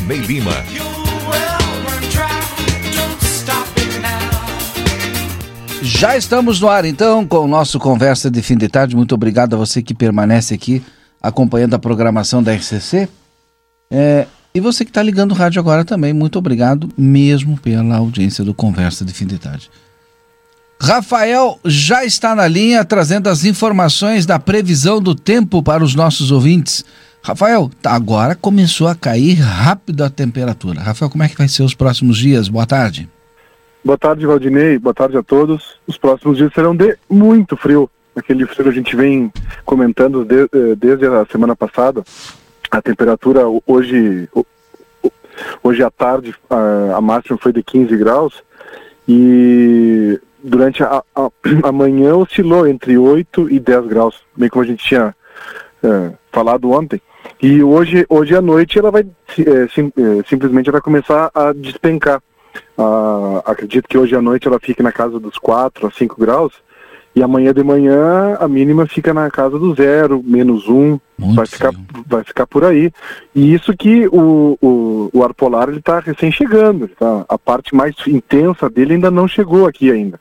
Valdinei Lima. Já estamos no ar então com o nosso Conversa de Fim de Tarde. Muito obrigado a você que permanece aqui acompanhando a programação da RCC. É, e você que está ligando o rádio agora também, muito obrigado mesmo pela audiência do Conversa de Fim de Tarde. Rafael já está na linha trazendo as informações da previsão do tempo para os nossos ouvintes. Rafael, tá, agora começou a cair rápido a temperatura. Rafael, como é que vai ser os próximos dias? Boa tarde. Boa tarde, Valdinei. Boa tarde a todos. Os próximos dias serão de muito frio. Aquele frio que a gente vem comentando de, eh, desde a semana passada. A temperatura hoje, hoje à tarde, a, a máxima foi de 15 graus. E durante a, a, a manhã oscilou entre 8 e 10 graus, bem como a gente tinha é, falado ontem. E hoje, hoje à noite ela vai é, sim, é, simplesmente vai começar a despencar. Ah, acredito que hoje à noite ela fique na casa dos 4 a 5 graus. E amanhã de manhã a mínima fica na casa do zero, menos um, vai ficar, vai ficar por aí. E isso que o, o, o ar polar está recém chegando, tá? a parte mais intensa dele ainda não chegou aqui ainda.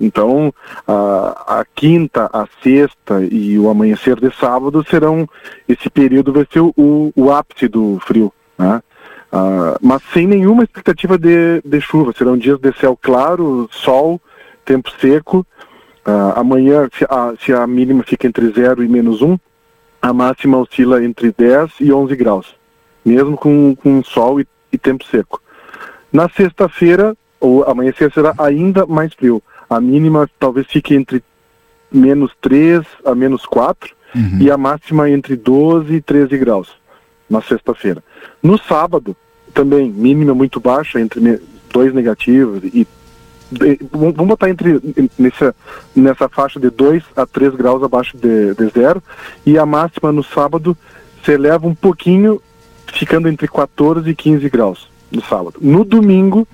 Então, a, a, quinta, a sexta e o amanhecer de sábado serão, esse período vai ser o, o ápice do frio, né? Uh, mas sem nenhuma expectativa de, de, chuva. Serão dias de céu claro, sol, tempo seco. Uh, amanhã, se a, se a, mínima fica entre 0 e menos 1, a máxima oscila entre 10 e 11 graus, mesmo com, com sol e, e tempo seco. Na sexta-feira, o amanhecer será ainda mais frio a mínima talvez fique entre menos 3 a menos 4 uhum. e a máxima entre 12 e 13 graus na sexta-feira. No sábado, também mínima muito baixa, entre 2 negativos e vamos botar entre nessa, nessa faixa de 2 a 3 graus abaixo de, de zero e a máxima no sábado se eleva um pouquinho, ficando entre 14 e 15 graus no sábado. No domingo,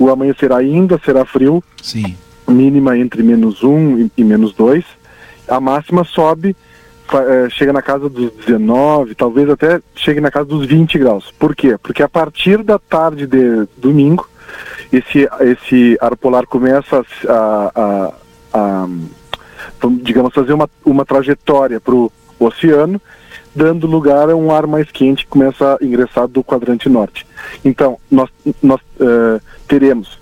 o amanhecer ainda será frio. Sim. Mínima entre menos 1 e, menos 2. A máxima sobe, é, chega na casa dos 19, talvez até chegue na casa dos 20 graus. Por quê? Porque a partir da tarde de domingo, esse, esse ar polar começa a, a, a, a digamos, fazer uma, uma trajetória para o oceano dando lugar a um ar mais quente que começa a ingressar do quadrante norte. Então, nós, nós uh, teremos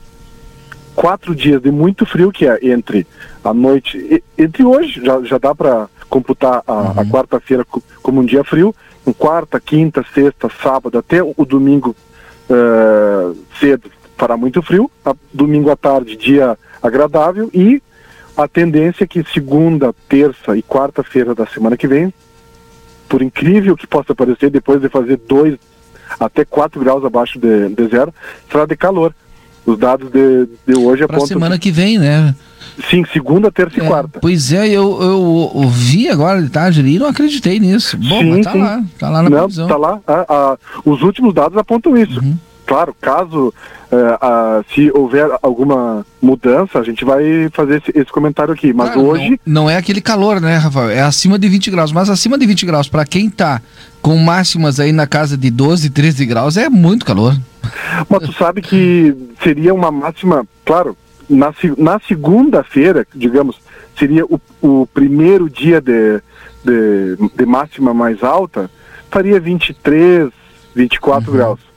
quatro dias de muito frio, que é entre a noite, entre hoje, já, já dá para computar a, uhum. a quarta-feira como um dia frio, um quarta, quinta, sexta, sábado, até o domingo uh, cedo fará muito frio, a, domingo à tarde dia agradável e a tendência é que segunda, terça e quarta-feira da semana que vem por incrível que possa parecer, depois de fazer 2 até 4 graus abaixo de, de, zero, será de calor. Os dados de, de hoje apontam... Para semana que vem, né? Sim, segunda, terça é, e quarta. Pois é, eu, eu ouvi agora de tarde ali e não acreditei nisso. Bom, sim, mas tá sim. lá, tá lá na não, previsão. Tá lá, os últimos dados apontam isso. Uhum. Claro, caso uh, se houver alguma mudança, a gente vai fazer esse, esse comentário aqui. Mas claro, hoje. Não, não, é aquele calor, né, Rafael? É acima de 20 graus. Mas acima de 20 graus, para quem tá com máximas aí na casa de 12, 13 graus, é muito calor. Mas tu sabe que seria uma máxima, claro, na, na segunda-feira, digamos, seria o, o primeiro dia de, de, de, máxima mais alta, faria 23, 24 uhum. graus.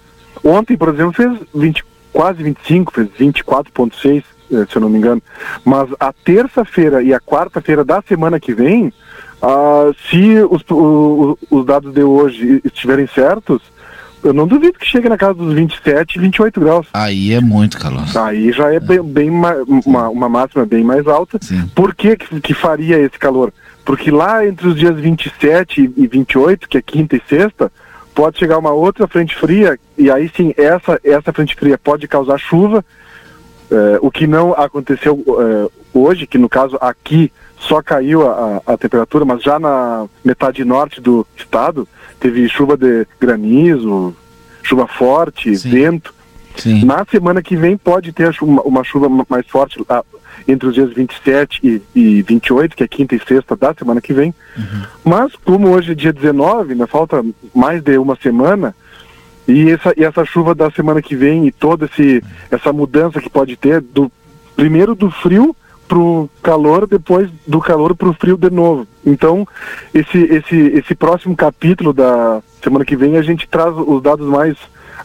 Ontem, por exemplo, fez 20, quase 25, fez 24,6 eh, se eu não me engano. Mas a terça-feira e a quarta-feira da semana que vem, ah, se os, o, os dados de hoje estiverem certos, eu não duvido que chegue na casa dos 27, 28 graus. Aí é muito calor. Aí já é, bem, bem uma, uma máxima bem mais alta. Sim. Por que que faria esse calor? Porque lá entre os dias 27 e 28, que é quinta e sexta, pode chegar uma outra frente fria, e aí sim, essa, essa frente fria pode causar chuva, eh, o que não aconteceu eh, hoje, que no caso aqui só caiu a, a, temperatura, mas já na metade norte do estado teve chuva de granizo, chuva forte, Sim. vento. Sim. Na semana que vem pode ter uma, uma chuva ma- mais forte entre os dias 27 e, e 28, que é quinta e sexta da semana que vem. Mas como hoje é dia 19, né, falta mais de uma semana, e essa, e essa chuva da semana que vem e toda esse, essa mudança que pode ter, do primeiro do frio pro calor, depois do calor pro frio de novo. Então, esse, esse, esse próximo capítulo da semana que vem, a gente traz os dados mais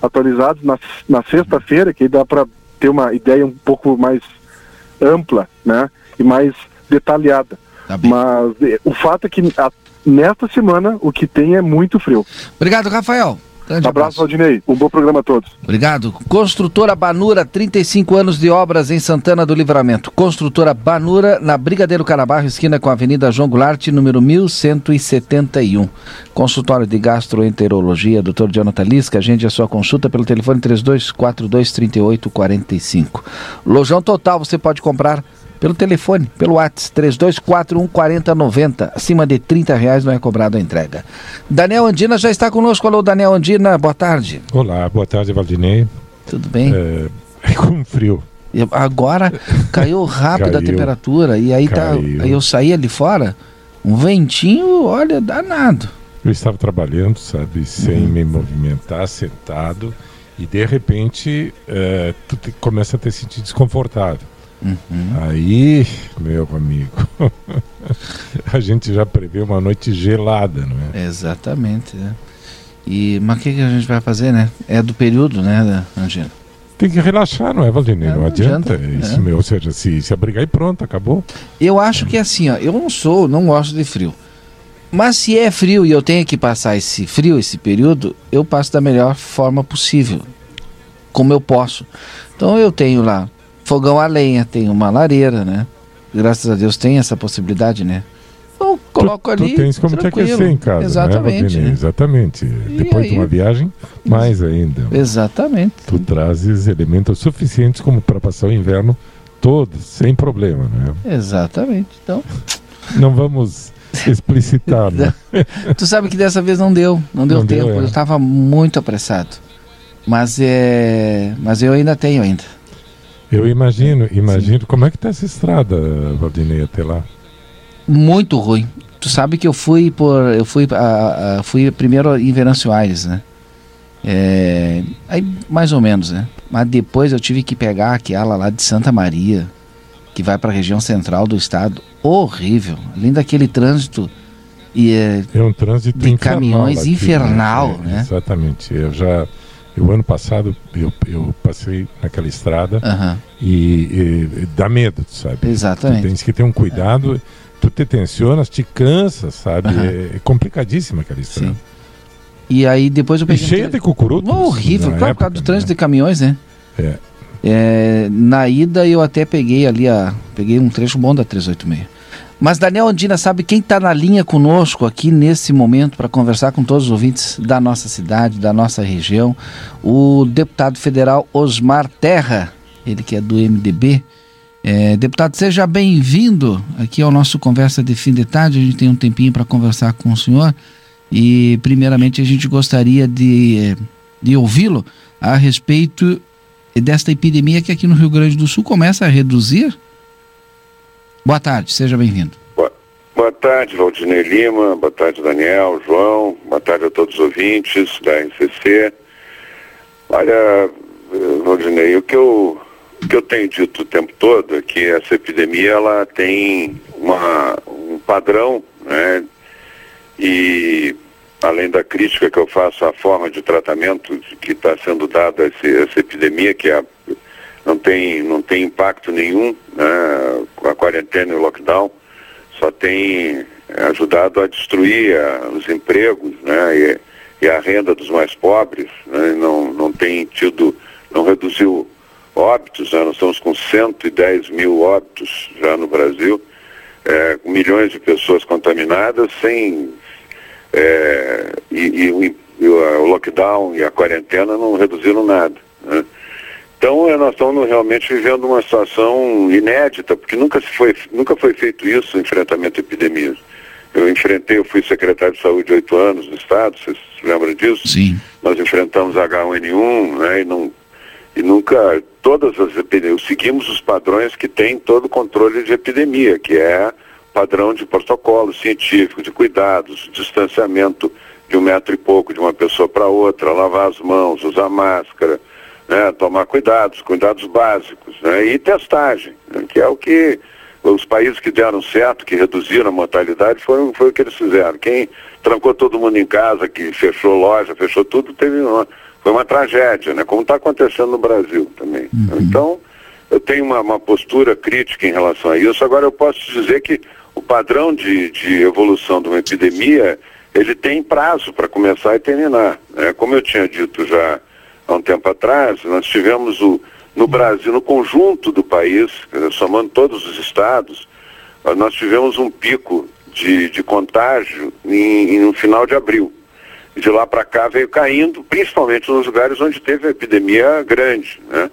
atualizados na, na sexta-feira, que aí dá para ter uma ideia um pouco mais ampla, né? E mais detalhada. Tá. Mas eh, o fato é que a, nesta semana o que tem é muito frio. Obrigado, Rafael. Grande abraço, Valdinei. Um bom programa a todos. Obrigado. Construtora Banura, 35 anos de obras em Santana do Livramento. Construtora Banura, na Brigadeiro Carabarro, esquina com a Avenida João Goulart, número 1171. Consultório de Gastroenterologia, Dr. Jonathan Lisca. Agende a sua consulta pelo telefone 3242-3845. Lojão Total, você pode comprar pelo telefone, pelo WhatsApp, 3241 4090. Acima de 30 reais não é cobrado a entrega. Daniel Andina já está conosco. Alô, Daniel Andina, boa tarde. Olá, boa tarde, Valdinei. Tudo bem? É, é com frio. Agora caiu rápido a Caiu. temperatura e aí, tá, aí eu saí ali fora, um ventinho, olha, danado. Eu estava trabalhando, sabe, sem Uhum. me movimentar, sentado, e de repente é, tu te- começa a te sentir desconfortável. Uhum. Aí, meu amigo, a gente já prevê uma noite gelada, não é? Exatamente, né? E, mas o que, que a gente vai fazer, né? É do período, né, Angina? Tem que relaxar, não é, Valdinei? É, não, não adianta. adianta, Isso, é. meu, ou seja, se, se abrigar e pronto, acabou. Eu acho que é assim, ó, eu não sou, não gosto de frio. Mas se é frio e eu tenho que passar esse frio, esse período, eu passo da melhor forma possível. Como eu posso. Então eu tenho lá fogão a lenha, tenho uma lareira, né? Graças a Deus tem essa possibilidade, né? Então coloco tu, ali. Tu tens como te tranquilo. aquecer em casa, Exatamente. né, né? Exatamente. Depois de aí? uma viagem, mais ainda. Exatamente. Tu trazes elementos suficientes como para passar o inverno todo, sem problema, né? Exatamente. Então, Não vamos explicitar, né? tu sabe que dessa vez não deu, não deu Não deu, tempo. é. Eu estava muito apressado. Mas é, mas eu ainda tenho ainda. Eu imagino, imagino. Como é que tá essa estrada, Valdinei, até lá? Muito ruim. Tu sabe que eu fui por. Eu fui, a, a- fui primeiro em Venâncio Aires, né? É, aí mais ou menos, né? Mas depois eu tive que pegar aquela lá de Santa Maria, que vai para a região central do estado. Horrível. Além daquele trânsito. E é, É um trânsito De infernal caminhões aqui, infernal, É, né? Exatamente. Eu já, o ano passado eu, eu passei naquela estrada aham, e, e dá medo, sabe? Tu exatamente. tens que ter um cuidado. Tu te tensionas, te cansas, sabe? Aham. É, é complicadíssima aquela estrada. Sim. E aí depois eu E peguei. um cheia de cucurutos. horrível, na claro, por causa do época, trânsito né? de caminhões, né? É. É, na ida eu até peguei ali a. Peguei um trecho bom da 386. Mas Daniel Andina sabe quem está na linha conosco aqui nesse momento para conversar com todos os ouvintes da nossa cidade, da nossa região, o deputado federal Osmar Terra, ele que é do MDB. É, deputado, seja bem-vindo aqui ao nosso Conversa de Fim de Tarde. A gente tem um tempinho para conversar com o senhor. E, primeiramente, a gente gostaria de, de ouvi-lo a respeito desta epidemia que aqui no Rio Grande do Sul começa a reduzir. Boa tarde, seja bem-vindo. Boa, boa tarde, Valdinei Lima. Boa tarde, Daniel, João. Boa tarde a todos os ouvintes da RCC. Olha, Valdinei, o que eu, o que eu tenho dito o tempo todo é que essa epidemia ela tem uma, um padrão, né? E além da crítica que eu faço à forma de tratamento que está sendo dada essa epidemia, que é a, não tem, não tem impacto nenhum né, a quarentena e o lockdown, só tem ajudado a destruir a, os empregos né, e, e, a renda dos mais pobres, né, não, não tem tido, não reduziu óbitos, né, nós estamos com 110 mil óbitos já no Brasil, é, com milhões de pessoas contaminadas, sem é, e, e, o, e, o, lockdown e a quarentena não reduziram nada. Né? Então nós estamos realmente vivendo uma situação inédita, porque nunca, se foi, nunca foi feito isso, enfrentamento a epidemias. Eu enfrentei, eu fui secretário de saúde oito anos no estado, vocês se lembram disso? Sim. Nós enfrentamos H1N1, né, e, não, e nunca, todas as epidemias, seguimos os padrões que tem todo o controle de epidemia, que é padrão de protocolo científico, de cuidados, distanciamento de um metro e pouco de uma pessoa para outra, lavar as mãos, usar máscara, né, tomar cuidados, cuidados básicos, né, e testagem, né, que é o que os países que deram certo, que reduziram a mortalidade, foi, foi o que eles fizeram. Quem trancou todo mundo em casa, que fechou loja, fechou tudo, teve uma, foi uma tragédia, né, como está acontecendo no Brasil também. Uhum. Então, eu tenho uma, uma, postura crítica em relação a isso. Agora, eu posso dizer que o padrão de, de evolução de uma epidemia, ele tem prazo para começar e terminar. Né? Como eu tinha dito já há um tempo atrás, nós tivemos o, no Brasil, no conjunto do país, somando todos os estados, nós tivemos um pico de, de contágio em, em, no final de abril. De lá para cá veio caindo, principalmente nos lugares onde teve a epidemia grande. Né?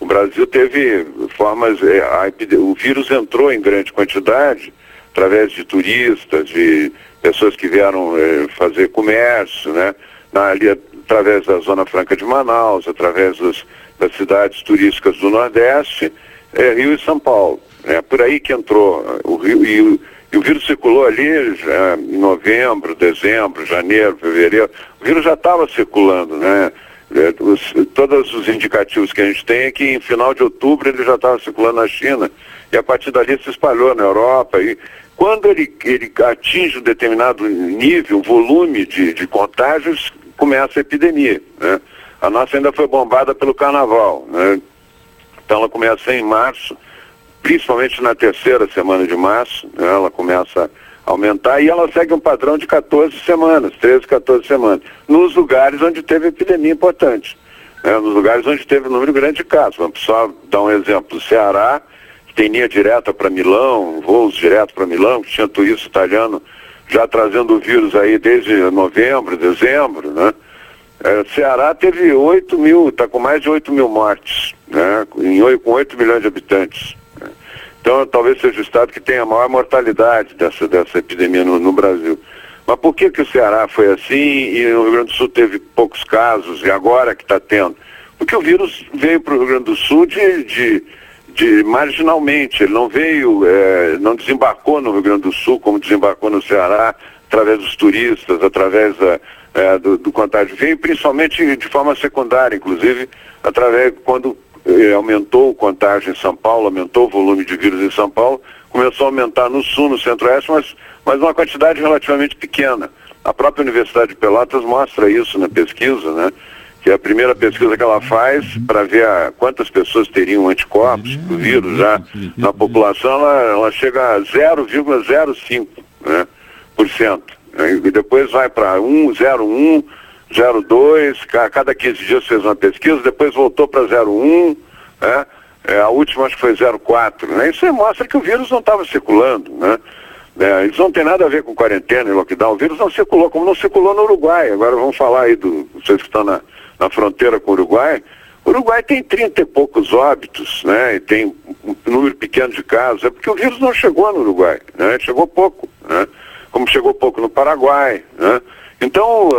O Brasil teve formas, é, a, o vírus entrou em grande quantidade através de turistas, de pessoas que vieram é, fazer comércio, né? Na, ali através da Zona Franca de Manaus, através dos, das cidades turísticas do Nordeste, é, Rio e São Paulo. É por aí que entrou o Rio e o, e o vírus circulou ali já, em novembro, dezembro, janeiro, fevereiro. O vírus já estava circulando, né? É, os, todos os indicativos que a gente tem é que em final de outubro ele já estava circulando na China e a partir dali se espalhou na Europa. E quando ele, ele atinge um determinado nível, volume de, de contágios, começa a epidemia. Né? A nossa ainda foi bombada pelo carnaval. Né? Então ela começa em março, principalmente na terceira semana de março, né? ela começa a aumentar e ela segue um padrão de 14 semanas, 13, 14 semanas, nos lugares onde teve epidemia importante. Né? Nos lugares onde teve um número grande de casos. Vamos só dar um exemplo. O Ceará, que tem linha direta para Milão, voos direto para Milão, que tinha italiano já trazendo o vírus aí desde novembro, dezembro, né? É, Ceará teve 8 mil, está com mais de 8 mil mortes, né? Em, com 8 milhões de habitantes. Né? Então talvez seja o estado que tenha a maior mortalidade dessa, dessa epidemia no, no Brasil. Mas por que, que o Ceará foi assim e o Rio Grande do Sul teve poucos casos e agora que está tendo? Porque o vírus veio para o Rio Grande do Sul de, de de marginalmente, ele não veio, é, não desembarcou no Rio Grande do Sul como desembarcou no Ceará, através dos turistas, através da, é, do, do, contágio. Veio principalmente de forma secundária, inclusive, através quando é, aumentou o contágio em São Paulo, aumentou o volume de vírus em São Paulo, começou a aumentar no sul, no centro-oeste, mas, mas uma quantidade relativamente pequena. A própria Universidade de Pelotas mostra isso na pesquisa, né? Que é a primeira pesquisa que ela faz para ver a, quantas pessoas teriam anticorpos do vírus já na população, ela, ela chega a 0,05%. Né, por cento, né, e depois vai para 1, 0,1, 0,2, a cada 15 dias fez uma pesquisa, depois voltou para 0,1, né, é, a última acho que foi 0,4. Né, isso mostra que o vírus não estava circulando. Né, é, isso não tem nada a ver com quarentena e lockdown. O vírus não circulou, como não circulou no Uruguai. Agora vamos falar aí do. Vocês que estão na, na fronteira com o Uruguai, o Uruguai tem 30 e poucos óbitos, né? E tem um número pequeno de casos. É porque o vírus não chegou no Uruguai, né? Chegou pouco, né? Como chegou pouco no Paraguai, né? Então,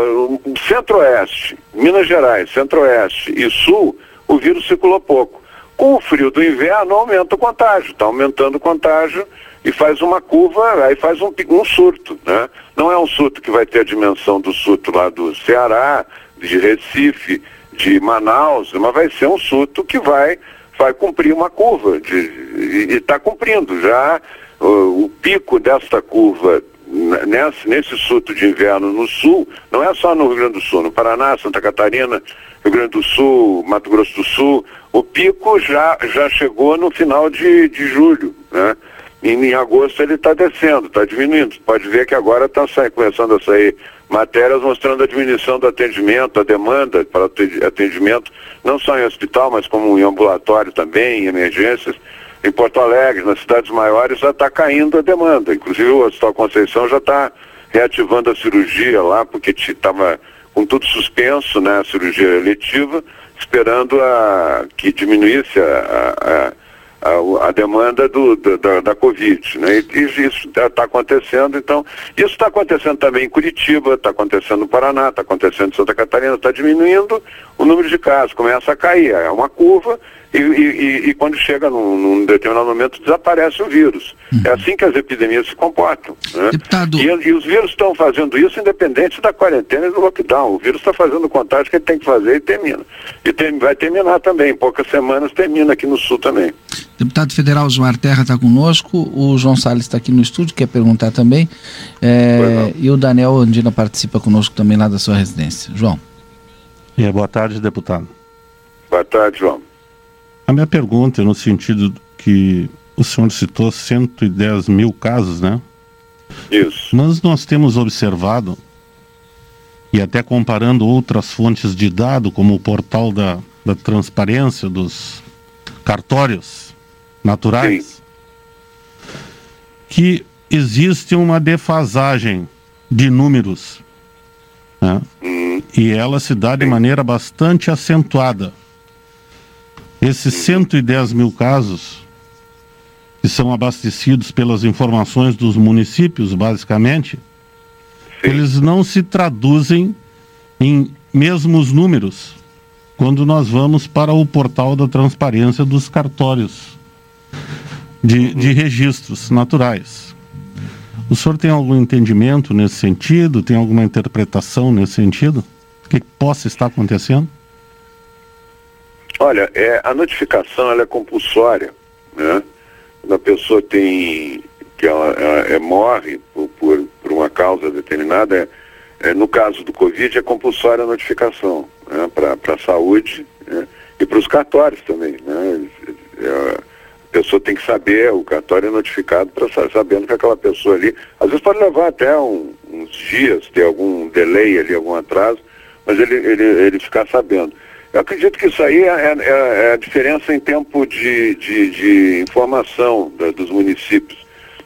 centro-oeste, Minas Gerais, centro-oeste e sul, o vírus circulou pouco. Com o frio do inverno, aumenta o contágio. Está aumentando o contágio e faz uma curva, aí faz um, um surto, né? Não é um surto que vai ter a dimensão do surto lá do Ceará, de Recife, de Manaus, mas vai ser um surto que vai, vai cumprir uma curva, de, e está cumprindo já. O, o, pico desta curva nesse, nesse surto de inverno no sul, não é só no Rio Grande do Sul, no Paraná, Santa Catarina, Rio Grande do Sul, Mato Grosso do Sul, o pico já, já chegou no final de, de julho, né? E em agosto ele está descendo, está diminuindo. Pode ver que agora está começando a sair matérias mostrando a diminuição do atendimento, a demanda para atendimento, não só em hospital, mas como em ambulatório também, em emergências. Em Porto Alegre, nas cidades maiores, já está caindo a demanda. Inclusive o Hospital Conceição já está reativando a cirurgia lá, porque estava com tudo suspenso, né, a cirurgia eletiva, esperando a, que diminuísse a a, a demanda do, da, da Covid. Né? E, isso está acontecendo, então, isso está acontecendo também em Curitiba, está acontecendo no Paraná, está acontecendo em Santa Catarina, está diminuindo o número de casos, começa a cair, é uma curva e, e, e, quando chega num, num, determinado momento desaparece o vírus. Uhum. É assim que as epidemias se comportam. Né? Deputado... E, e, os vírus estão fazendo isso independente da quarentena e do lockdown. O vírus está fazendo o contágio que ele tem que fazer e termina. E tem, vai terminar também, em poucas semanas termina aqui no sul também. Deputado federal João Terra está conosco, o João Salles está aqui no estúdio, quer perguntar também. É, e o Daniel Andina participa conosco também lá da sua residência. João. É, boa tarde, deputado. Boa tarde, João. A minha pergunta é no sentido que o senhor citou 110 mil casos, né? Isso. Mas nós temos observado, e até comparando outras fontes de dado, como o portal da, da transparência dos cartórios naturais, Sim. que existe uma defasagem de números. Né? Hum. E ela se dá de maneira bastante acentuada. Esses 110 mil casos, que são abastecidos pelas informações dos municípios, basicamente, Sim. eles não se traduzem em mesmos números quando nós vamos para o portal da transparência dos cartórios de, de registros naturais. O senhor tem algum entendimento nesse sentido? Tem alguma interpretação nesse sentido? O que possa estar acontecendo? Olha, é, a notificação ela é compulsória, né? Quando a pessoa tem que ela, ela é, morre por, por, por, uma causa determinada, é, é, no caso do Covid é compulsória a notificação né? para a saúde né? e para os cartórios também. Né? É, a pessoa tem que saber, o cartório é notificado para sabendo que aquela pessoa ali, às vezes pode levar até um, uns dias, ter algum delay ali, algum atraso, mas ele, ele, ele ficar sabendo. Eu acredito que isso aí é, é, é a diferença em tempo de, de, de informação da, dos municípios.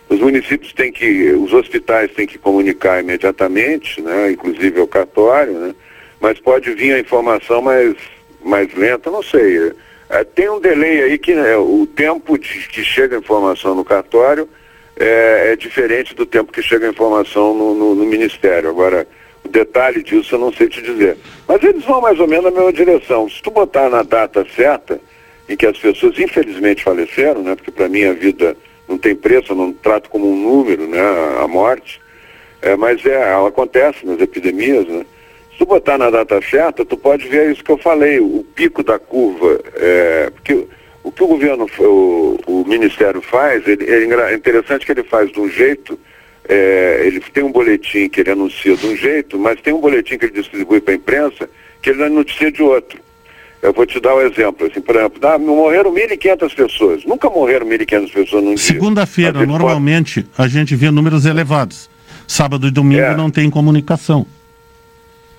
Os municípios têm que, os hospitais têm que comunicar imediatamente, né, inclusive ao cartório, né, mas pode vir a informação mais, mais lenta, não sei. É, tem um delay aí que né, o tempo de, que chega a informação no cartório é, é, diferente do tempo que chega a informação no, no, no Ministério. Agora, o detalhe disso eu não sei te dizer. Mas eles vão mais ou menos na mesma direção. Se tu botar na data certa, em que as pessoas infelizmente faleceram, né? Porque para mim a vida não tem preço, eu não trato como um número, né? A morte. É, mas é, ela acontece nas epidemias, né? Se tu botar na data certa, tu pode ver isso que eu falei, o pico da curva. É, porque o que o governo, o, o Ministério faz, ele, é interessante que ele faz de um jeito é, ele tem um boletim que ele anuncia de um jeito, mas tem um boletim que ele distribui para a imprensa que ele noticia de outro. Eu vou te dar um exemplo. Assim, por exemplo, ah, morreram 1.500 pessoas. Nunca morreram 1.500 pessoas num dia. Segunda-feira, normalmente, pode... a gente vê números elevados. Sábado e domingo é. não tem comunicação.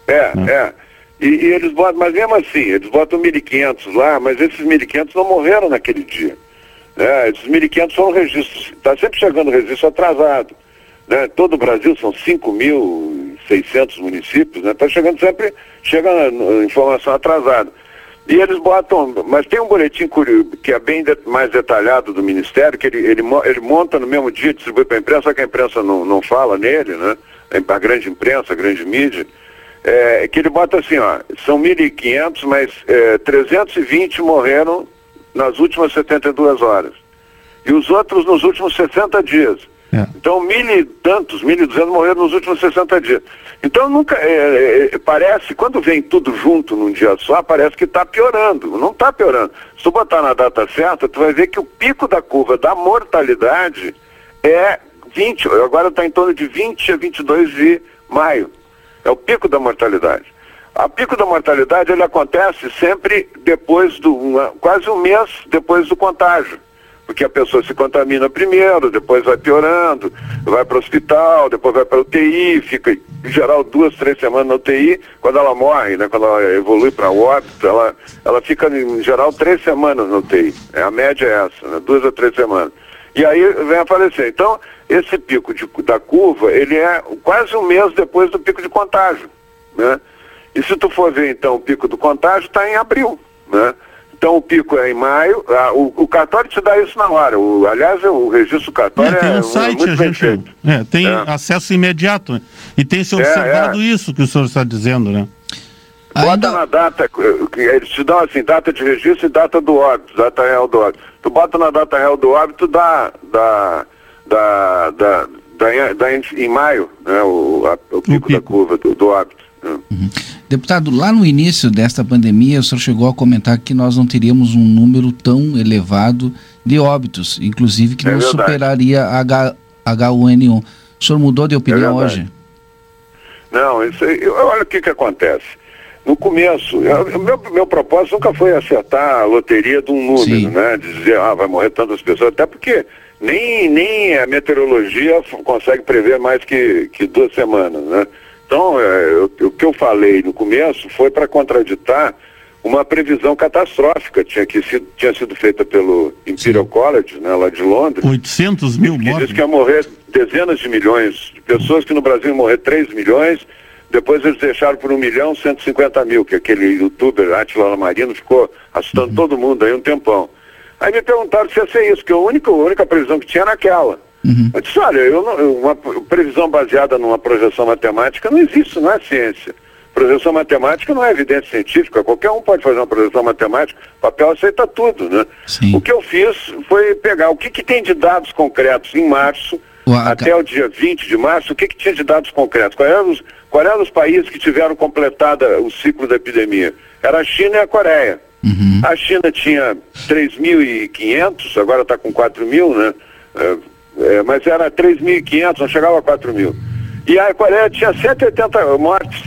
É, né? é. E, e, eles botam, mas mesmo assim, eles botam 1.500 lá, mas esses 1.500 não morreram naquele dia. É, esses 1.500 são registros. Está sempre chegando registro atrasado. Né? Todo o Brasil são 5.600 municípios, está né? Chegando sempre, chega informação atrasada. E eles botam, mas tem um boletim que é bem de, mais detalhado do Ministério, que ele, ele, ele monta no mesmo dia, distribui para a imprensa, só que a imprensa não, não fala nele, né? A grande imprensa, a grande mídia, é, que ele bota assim, ó, são 1.500, mas é, 320 morreram nas últimas 72 horas. E os outros nos últimos 60 dias. É. Então, mil e tantos, mil e duzentos morreram nos últimos 60 dias. Então, nunca, é, é, é, parece, quando vem tudo junto num dia só, parece que está piorando. Não está piorando. Se tu botar na data certa, tu vai ver que o pico da curva da mortalidade é 20, agora está em torno de 20 a 22 de maio. É o pico da mortalidade. A pico da mortalidade ele acontece sempre depois do, uma, quase um mês depois do contágio. Porque a pessoa se contamina primeiro, depois vai piorando, vai para o hospital, depois vai para UTI, fica em geral duas, três semanas na UTI, quando ela morre, né, quando ela evolui para óbito, ela, ela fica em geral três semanas na UTI. É, a média é essa, né, duas a três semanas. E aí vem a falecer. Então, esse pico de, da curva, ele é quase um mês depois do pico de contágio. Né? E se tu for ver, então, o pico do contágio está em abril. Né? Então o pico é em maio, ah, o, o, cartório te dá isso na hora. O, aliás, o registro cartório é, tem um é site, a gente é, tem é. acesso imediato. E tem se é, observado é. isso que o senhor está dizendo, né? Bota Ainda... na data, eles te dão assim, data de registro e data do óbito, data real do óbito. Tu bota na data real do óbito da, da, da, da, da, da em maio, né, o, a, o, pico, o pico, da curva do, do óbito. Né? Uhum. Deputado, lá no início desta pandemia, o senhor chegou a comentar que nós não teríamos um número tão elevado de óbitos, inclusive que é não verdade. superaria a H, H1N1. O senhor mudou de opinião é hoje? Não, isso aí, olha o que, que acontece. No começo, eu, meu, meu propósito nunca foi acertar a loteria de um número, Sim. né? De dizer, ah, vai morrer tantas pessoas, até porque nem, nem a meteorologia consegue prever mais que, que duas semanas, né? Então, é, eu, o que eu falei no começo foi para contraditar uma previsão catastrófica tinha, que sido, tinha sido feita pelo Imperial Sim. College, né, lá de Londres. 800 mil mortos. Que diz que ia morrer dezenas de milhões de pessoas, que no Brasil iam morrer 3 milhões, depois eles deixaram por 1 milhão 150 mil, que aquele youtuber Atila Lamarino ficou assustando uhum. todo mundo aí um tempão. Aí me perguntaram se ia ser isso, que a única, a única previsão que tinha era aquela. Uhum. Eu disse, olha, eu não, uma previsão baseada numa projeção matemática não existe, não é ciência. Projeção matemática não é evidência científica, qualquer um pode fazer uma projeção matemática, papel aceita tudo, né? Sim. O que eu fiz foi pegar o que, que tem de dados concretos em março, o até o dia 20 de março, o que, que tinha de dados concretos? Quais eram os, qual eram os países que tiveram completada o ciclo da epidemia? Era a China e a Coreia. Uhum. A China tinha 3.500, agora está com 4 mil, né? É, é, mas era 3.500, não chegava a 4 mil. E a Coreia tinha 180 mortes.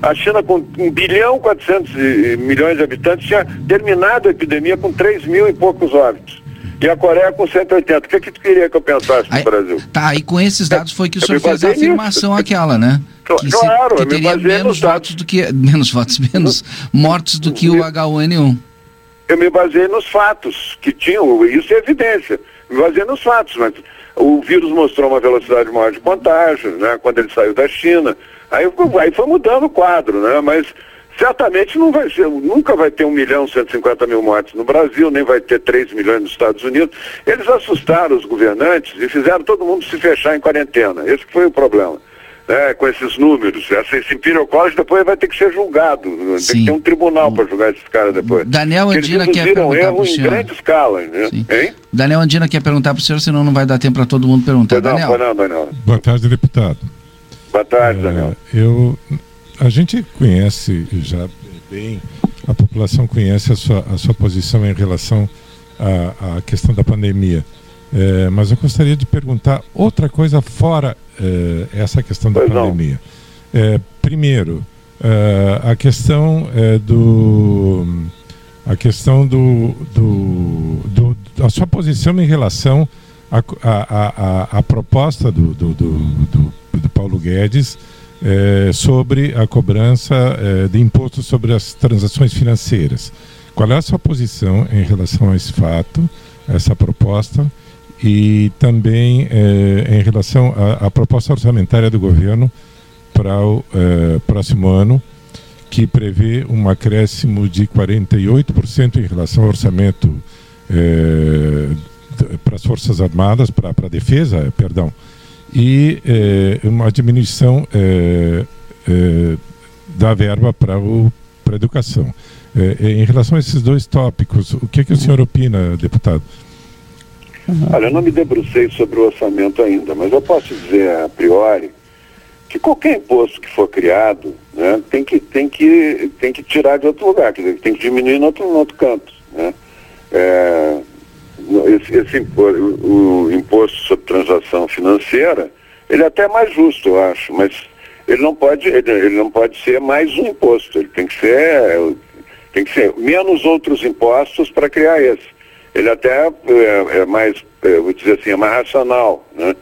A China, com 1 bilhão 400 milhões de habitantes, tinha terminado a epidemia com 3 mil e poucos óbitos. E a Coreia com 180. O que, que tu queria que eu pensasse aí, no Brasil? Tá, e com esses dados foi que o senhor fez a afirmação nisso. aquela, né? Que claro, se, que teria menos votos do que. Menos votos, menos mortes do que o H1N1. Eu me baseei nos fatos que tinham, isso é evidência. Me baseei nos fatos, mas o vírus mostrou uma velocidade maior de contágio, né, quando ele saiu da China. Aí, aí foi mudando o quadro, né? Mas certamente não vai ser, nunca vai ter 1 milhão e 150 mil mortes no Brasil, nem vai ter 3 milhões nos Estados Unidos. Eles assustaram os governantes e fizeram todo mundo se fechar em quarentena. Esse foi o problema né, com esses números. Essa, esse Imperial College depois vai ter que ser julgado. Sim. Tem que ter um tribunal para julgar esses caras depois. Daniel Andina quer perguntar para o senhor. em grande escala, né? Hein? Daniel Andina quer perguntar para o senhor, senão não vai dar tempo para todo mundo perguntar. Não, Daniel. Não, Daniel. Boa tarde, deputado. Boa tarde, é, Daniel. Eu, a gente conhece já bem, a população conhece a sua, a sua posição em relação à, à questão da pandemia. É, mas eu gostaria de perguntar outra coisa fora é, essa questão da pois pandemia. É, primeiro, é, a questão é, do a questão do, do, do, da sua posição em relação à a, a, a, proposta do, do, do, do Paulo Guedes é, sobre a cobrança de imposto sobre as transações financeiras. Qual é a sua posição em relação a esse fato, essa proposta? E também é, em relação à, proposta orçamentária do governo para o é, próximo ano, que prevê um acréscimo de 48% em relação ao orçamento é, para as Forças Armadas, para a defesa, perdão, e uma diminuição da verba para a educação. em relação a esses dois tópicos, o que, que o senhor opina, deputado? Uhum. Olha, eu não me debrucei sobre o orçamento ainda, mas eu posso dizer a priori que qualquer imposto que for criado né, tem, que, tem, que, tem que tirar de outro lugar, quer dizer, tem que diminuir no outro, outro canto. Né? É, esse, esse o, o, imposto sobre transação financeira, ele é até mais justo, eu acho, mas ele não pode, ele, ele não pode ser mais um imposto, ele tem que ser, tem que ser menos outros impostos para criar esse. Ele até é, é mais, é, vou dizer assim, é mais racional, né?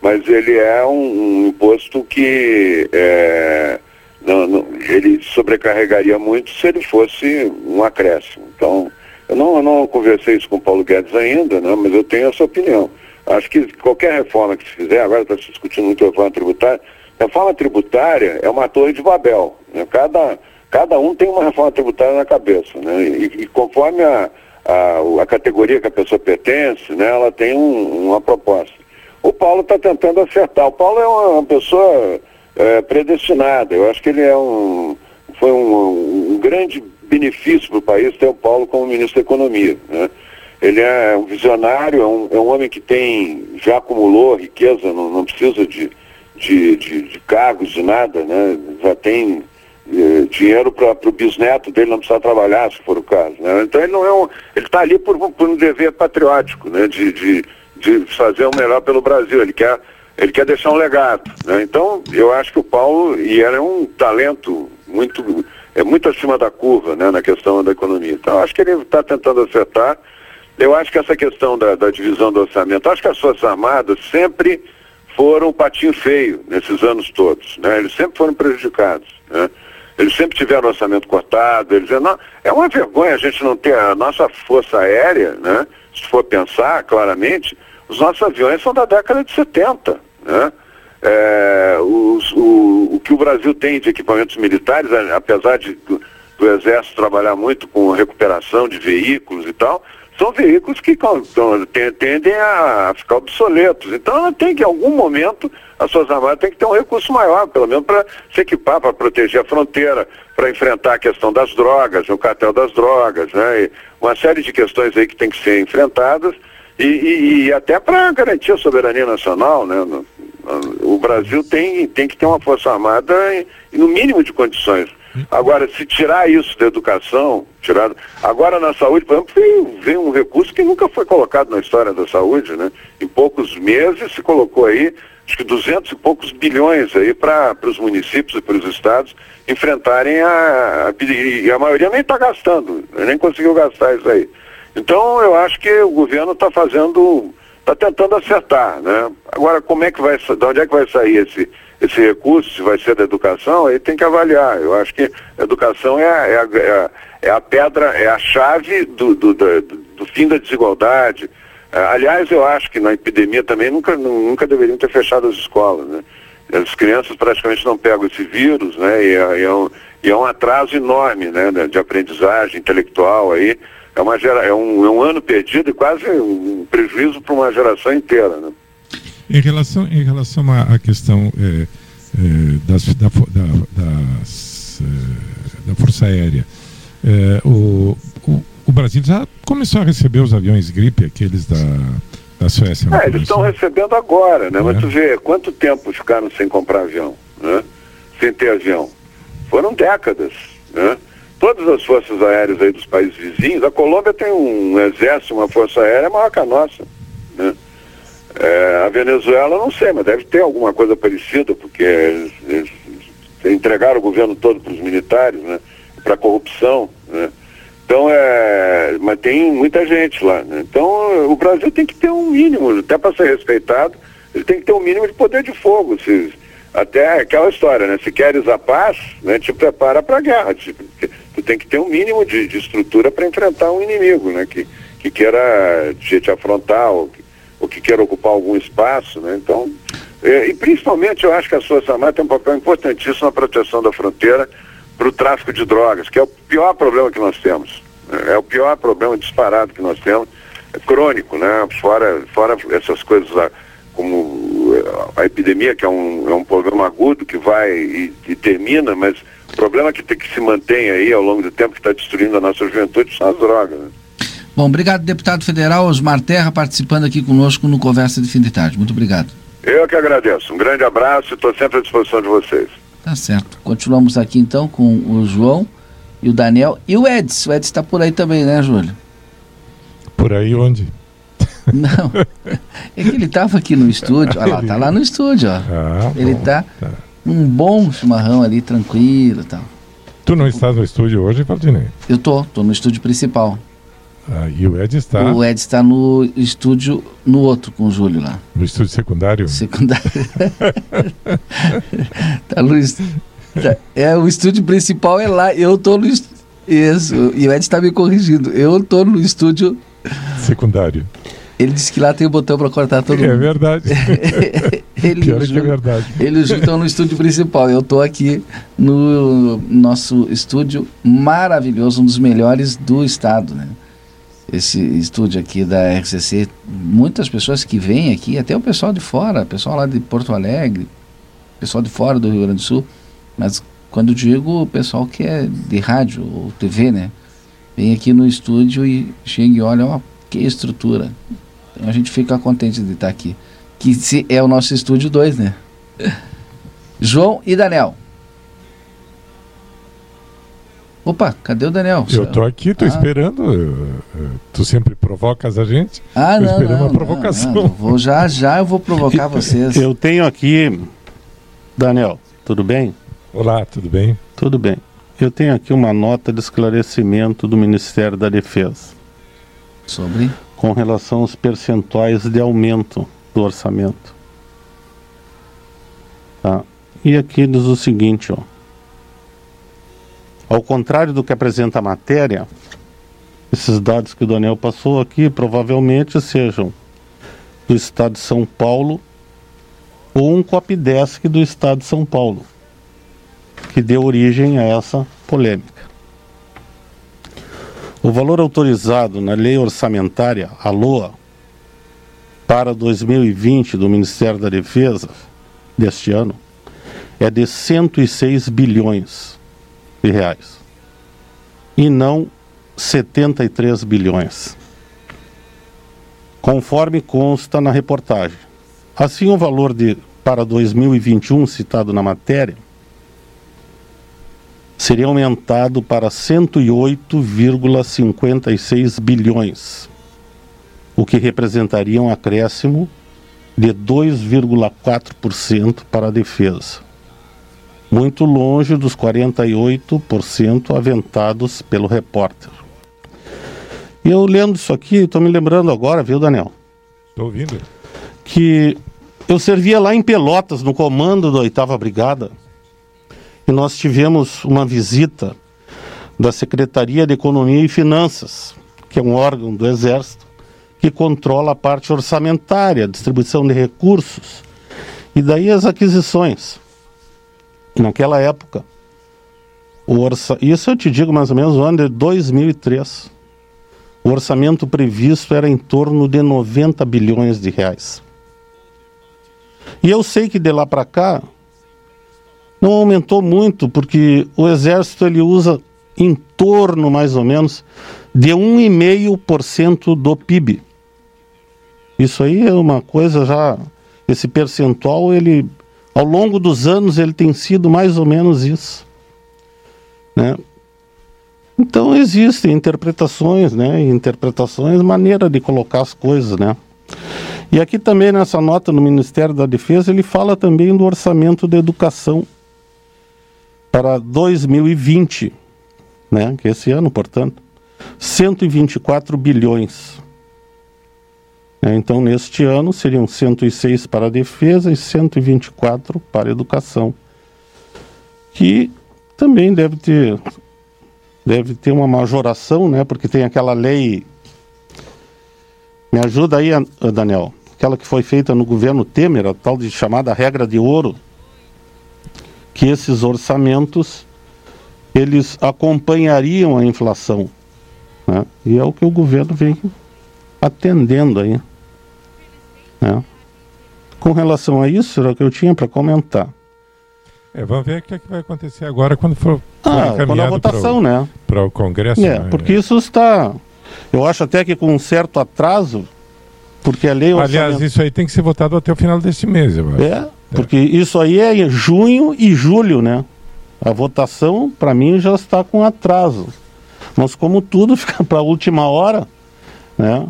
mas ele é um, um imposto que é, não, não, ele sobrecarregaria muito se ele fosse um acréscimo. Então, eu não, eu não conversei isso com o Paulo Guedes ainda, né, mas eu tenho essa opinião. Acho que qualquer reforma que se fizer, agora está se discutindo muito a reforma tributária, reforma tributária é uma torre de Babel. Né? Cada, cada um tem uma reforma tributária na cabeça. Né? E, e conforme a, a, a, categoria que a pessoa pertence, né, ela tem um, uma proposta. O Paulo está tentando acertar. O Paulo é uma, uma pessoa é, predestinada. Eu acho que ele é um, foi um, um grande benefício para o país ter o Paulo como ministro da Economia. Né? Ele é um visionário, é um, é um homem que tem, já acumulou riqueza, não, não precisa de, de, de, de, cargos, de nada, né? já tem eh, dinheiro para o bisneto dele não precisar trabalhar, se for o caso. Né? Então ele não é um. Ele está ali por, por, um dever patriótico, né? de, de, de fazer o melhor pelo Brasil. Ele quer, ele quer deixar um legado. Né? Então, eu acho que o Paulo, e ele é um talento muito é muito acima da curva né, na questão da economia. Então, acho que ele está tentando acertar. Eu acho que essa questão da, da, divisão do orçamento, acho que as Forças Armadas sempre foram um patinho feio nesses anos todos. Né? Eles sempre foram prejudicados. Né? Eles sempre tiveram orçamento cortado. Eles, não, é uma vergonha a gente não ter a nossa Força Aérea, né? se for pensar claramente, os nossos aviões são da década de 70. Né? É, os, o, o, que o Brasil tem de equipamentos militares, apesar de, do, Exército trabalhar muito com recuperação de veículos e tal, são veículos que tendem a ficar obsoletos. Então tem que, em algum momento, as suas armadas têm que ter um recurso maior, pelo menos para se equipar, para proteger a fronteira, para enfrentar a questão das drogas, o cartel das drogas, né? E uma série de questões aí que tem que ser enfrentadas e, e, e até para garantir a soberania nacional, né? O Brasil tem, tem que ter uma força armada no mínimo de condições. Agora, se tirar isso da educação, tirar. Agora na saúde, por exemplo, vem, vem um recurso que nunca foi colocado na história da saúde, né? Em poucos meses se colocou aí, acho que 200 e poucos bilhões aí para os municípios e para os estados enfrentarem a, a. E a maioria nem está gastando, nem conseguiu gastar isso aí. Então eu acho que o governo está fazendo está tentando acertar, né? Agora, como é que vai, de onde é que vai sair esse, esse recurso, se vai ser da educação, aí tem que avaliar. Eu acho que a educação é a, é a, é a, é pedra, é a chave do, do, do, do fim da desigualdade. É, aliás, eu acho que na epidemia também nunca, nunca deveriam ter fechado as escolas, né? As crianças praticamente não pegam esse vírus, né? E é, é um, e é um atraso enorme, né? De aprendizagem intelectual aí é, uma gera, é, um, é um ano perdido e quase um prejuízo para uma geração inteira. Né? Em relação, em relação à, questão é, é, das, da, da, das, é, da Força Aérea, é, o, o, o, Brasil já começou a receber os aviões gripe, aqueles da, da Suécia. É, eles estão recebendo agora, né? Mas tu vê, quanto tempo ficaram sem comprar avião, né? Sem ter avião? Foram décadas, né? todas as forças aéreas aí dos países vizinhos, a Colômbia tem um exército, uma força aérea maior que a nossa. É, a Venezuela, não sei, mas deve ter alguma coisa parecida, porque eles, eles entregaram o governo todo para os militares, né? para a corrupção. Né? Então, é, mas tem muita gente lá. Né? Então, o Brasil tem que ter um mínimo, até para ser respeitado, ele tem que ter um mínimo de poder de fogo. Se, até aquela história, né? Se queres a paz, né, te prepara para a guerra. Te, tu tem que ter um mínimo de, de estrutura para enfrentar um inimigo, né? Que, que queira te, te afrontar ou, ou, que queira ocupar algum espaço, né? Então, é, e principalmente eu acho que a Força Armada tem um papel importantíssimo na proteção da fronteira para o tráfico de drogas, que é o pior problema que nós temos. Né? É o pior problema disparado que nós temos, é crônico, né? Fora, fora essas coisas lá, como a epidemia, que é um, é um problema agudo que vai e, e termina, mas o problema que tem que se mantém aí ao longo do tempo, que está destruindo a nossa juventude, são as drogas. Né? Bom, obrigado, deputado federal Osmar Terra, participando aqui conosco no Conversa de Fim de Tarde. Muito obrigado. Eu que agradeço. Um grande abraço e estou sempre à disposição de vocês. Tá certo. Continuamos aqui então com o João e o Daniel e o Edson. O Edson está por aí também, né, Júlio? Por aí onde? Não, é que ele estava aqui no estúdio, olha lá, tá lá no estúdio, ó. Ah, ele bom, tá, tá. um bom chimarrão ali, tranquilo e tal. Tu não estás no estúdio hoje, Valdinei? Eu tô, tô no estúdio principal. Ah, e o Ed está O Ed está no estúdio, no outro com o Júlio lá, no estúdio secundário. secundário. tá est- tá- É, o estúdio principal é lá, eu tô no est- Isso, e o Ed está me corrigindo. Eu tô no estúdio, Secundário. ele disse que lá tem o botão para cortar todo É mundo. verdade. ele, Pior é que é verdade. Ele e o Júlio estão no estúdio principal. Eu estou aqui no nosso estúdio maravilhoso, um dos melhores do estado, né? Esse estúdio aqui da RCC, muitas pessoas que vêm aqui, até o pessoal de fora, pessoal lá de Porto Alegre, pessoal de fora do Rio Grande do Sul, mas quando digo o pessoal que é de rádio ou TV, né? Vem aqui no estúdio e chega e olha, ó, que estrutura. Então a gente fica contente de estar aqui. Que se é o nosso estúdio 2, né? João e Daniel. Opa, cadê o Daniel? Eu tô aqui, tô Ah. esperando. Tu sempre provocas a gente. Ah, tô não, esperando não, uma não, provocação. não, eu vou já, já eu vou provocar vocês. Eu tenho aqui, Daniel, tudo bem? Olá, tudo bem? Tudo bem. Eu tenho aqui uma nota de esclarecimento do Ministério da Defesa Sobre. com relação aos percentuais de aumento do orçamento. Tá? E aqui diz o seguinte, ó. Ao contrário do que apresenta a matéria, esses dados que o Daniel passou aqui provavelmente sejam do Estado de São Paulo ou um copydesk do Estado de São Paulo, que deu origem a essa polêmica. O valor autorizado na Lei Orçamentária, a LOA, para 2020 do Ministério da Defesa deste ano é de 106 bilhões reais. E não 73 bilhões, conforme consta na reportagem. Assim, o valor de para 2021 citado na matéria seria aumentado para 108,56 bilhões, o que representaria um acréscimo de 2,4% para a defesa, muito longe dos 48% aventados pelo repórter. E eu lendo isso aqui, estou me lembrando agora, viu, Daniel? Estou ouvindo. que eu servia lá em Pelotas, no comando da 8 Brigada, e nós tivemos uma visita da Secretaria de Economia e Finanças, que é um órgão do Exército, que controla a parte orçamentária, a distribuição de recursos, e daí as aquisições. Naquela época, o orça... isso eu te digo mais ou menos no ano de 2003. O orçamento previsto era em torno de 90 bilhões de reais. E eu sei que de lá para cá não aumentou muito, porque o exército ele usa em torno mais ou menos de 1,5% do PIB. Isso aí é uma coisa já esse percentual ele ao longo dos anos ele tem sido mais ou menos isso, né? Então existem interpretações, né? Interpretações, maneira de colocar as coisas, né? E aqui também nessa nota no Ministério da Defesa ele fala também do orçamento da educação para 2020, né? Que é esse ano, portanto, 124 bilhões. É, Então, neste ano seriam 106 para a defesa e 124 para a educação, que também deve ter deve ter uma majoração, né? Porque tem aquela lei. Me ajuda aí, An- Daniel. Aquela que foi feita no governo Temer, a tal de chamada regra de ouro, que esses orçamentos eles acompanhariam a inflação, né? E é o que o governo vem atendendo aí, né? Com relação a isso, era o que eu tinha para comentar. É, vamos ver o que, é que vai acontecer agora quando for, for Ah, quando a votação, né? para o Congresso. É, né? porque isso está. Eu acho até que com um certo atraso, porque a lei Aliás, orçamentária- isso aí tem que ser votado até o final deste mês, eu acho. É, porque isso aí é junho e julho, né? A votação, para mim, já está com atraso. Mas como tudo fica para a última hora, né?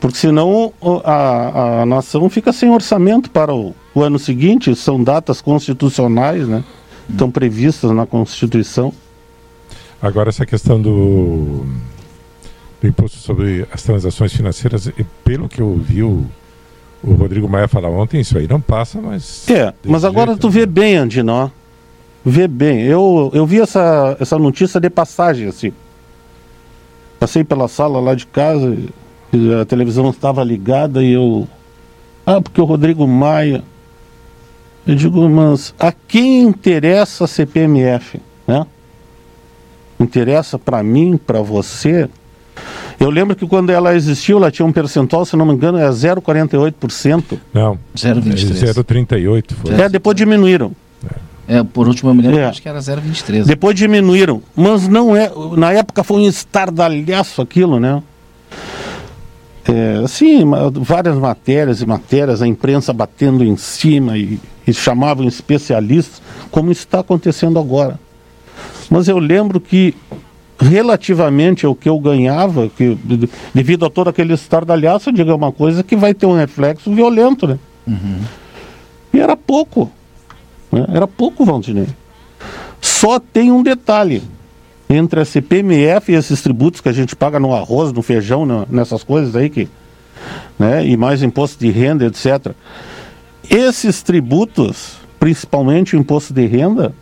Porque senão a, a nação fica sem orçamento para o, o ano seguinte, são datas constitucionais, né? Estão previstas na Constituição. Agora essa questão do, do imposto sobre as transações financeiras, pelo que eu vi o, o Rodrigo Maia falar ontem, isso aí não passa, mas. É, mas agora jeito, tu vê né? bem, Andino, vê bem. Eu, eu vi essa, essa notícia de passagem, assim. Passei pela sala lá de casa, a televisão estava ligada e eu. Ah, porque o Rodrigo Maia. Eu digo, mas a quem interessa a CPMF? Né? Interessa para mim, para você? Eu lembro que quando ela existiu, ela tinha um percentual, se não me engano, é 0,48%. Não, 0,38 foi. É, depois diminuíram. É, por último eu me lembro, é. acho que era 0,23. Depois diminuíram, mas não é, na época foi um estardalhaço aquilo, né? É, assim, várias matérias e matérias, a imprensa batendo em cima e, e chamavam especialistas, como está acontecendo agora. Mas eu lembro que relativamente ao que eu ganhava, que devido a todo aquele estardalhaço, eu digo é uma coisa que vai ter um reflexo violento, né? Uhum. E era pouco. Né? Era pouco, Valdinei. Só tem um detalhe. Entre a CPMF e esses tributos que a gente paga no arroz, no feijão, no, nessas coisas aí que. Né? E mais imposto de renda, etc. Esses tributos, principalmente o imposto de renda,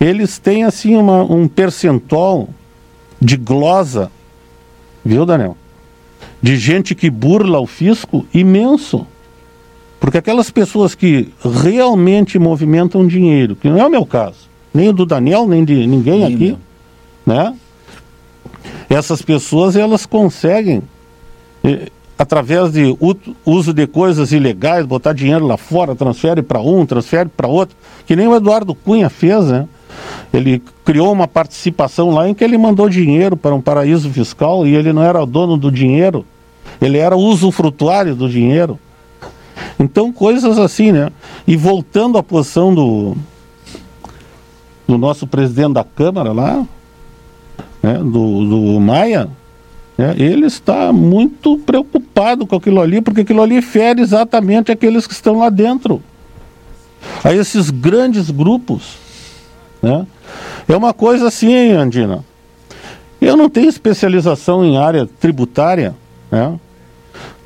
eles têm assim uma, um percentual de glosa, viu, Daniel? De gente que burla o fisco imenso. Porque aquelas pessoas que realmente movimentam dinheiro, que não é o meu caso, nem o do Daniel, nem de ninguém nem aqui, meu. Né? Essas pessoas elas conseguem eh, através de uso de coisas ilegais, botar dinheiro lá fora, transfere para um, transfere para outro, que nem o Eduardo Cunha fez, né? Ele criou uma participação lá em que ele mandou dinheiro para um paraíso fiscal e ele não era o dono do dinheiro, ele era usufrutuário do dinheiro. Então, coisas assim, né? E voltando à posição do, do nosso presidente da Câmara lá, né? do, do Maia, né? ele está muito preocupado com aquilo ali, porque aquilo ali fere exatamente aqueles que estão lá dentro. A esses grandes grupos. Né? É uma coisa assim, Andina. Eu não tenho especialização em área tributária, né?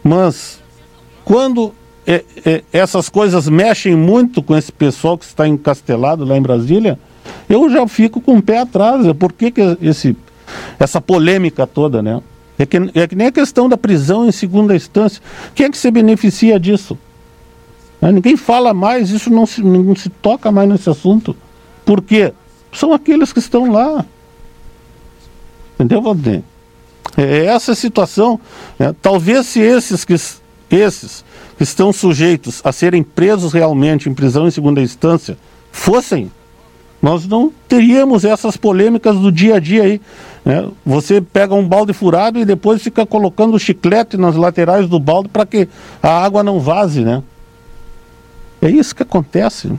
mas quando é, é, essas coisas mexem muito com esse pessoal que está encastelado lá em Brasília, eu já fico com o pé atrás. Por que, que esse, essa polêmica toda, né? É que, é que nem a questão da prisão em segunda instância. Quem é que se beneficia disso? Né? Ninguém fala mais, isso não se, não se toca mais nesse assunto. Por quê? São aqueles que estão lá. Entendeu, Valdir? É essa a situação. Né? Talvez se esses que, esses que estão sujeitos a serem presos realmente em prisão em segunda instância fossem, nós não teríamos essas polêmicas do dia a dia aí. Né? Você pega um balde furado e depois fica colocando chiclete nas laterais do balde para que a água não vaze, né? É isso que acontece.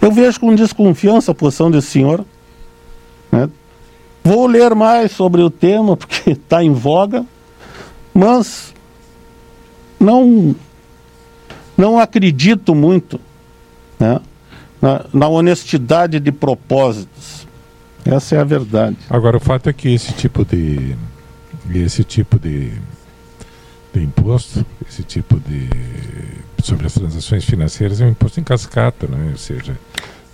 Eu vejo com desconfiança a posição desse senhor. Né? Vou ler mais sobre o tema, porque está em voga, mas não não acredito muito né, na, na, honestidade de propósitos. Essa é a verdade. Agora o fato é que esse tipo de esse tipo de, de imposto, esse tipo de sobre as transações financeiras é um imposto em cascata, né? Ou seja,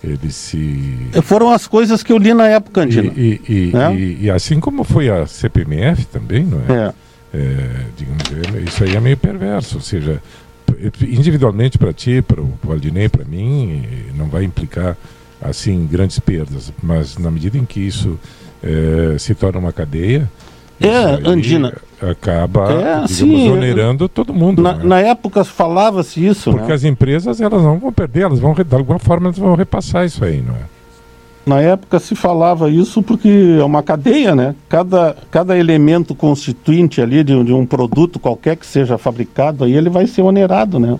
ele se foram as coisas que eu li na época, Andina. E, e, né? e, e assim como foi a CPMF também, não é? é. é digamos, isso aí é meio perverso, ou seja, individualmente para ti, para o Valdinei, para mim, não vai implicar assim grandes perdas, mas na medida em que isso é, se torna uma cadeia, é, Andina. Acaba, é, digamos, sim, onerando todo mundo. Na, né? na época falava-se isso. Porque né? as empresas elas não vão perder, elas vão, de alguma forma, elas vão repassar isso aí, não é? Na época se falava isso porque é uma cadeia, né? Cada, cada elemento constituinte ali de, de um produto qualquer que seja fabricado, aí ele vai ser onerado, né?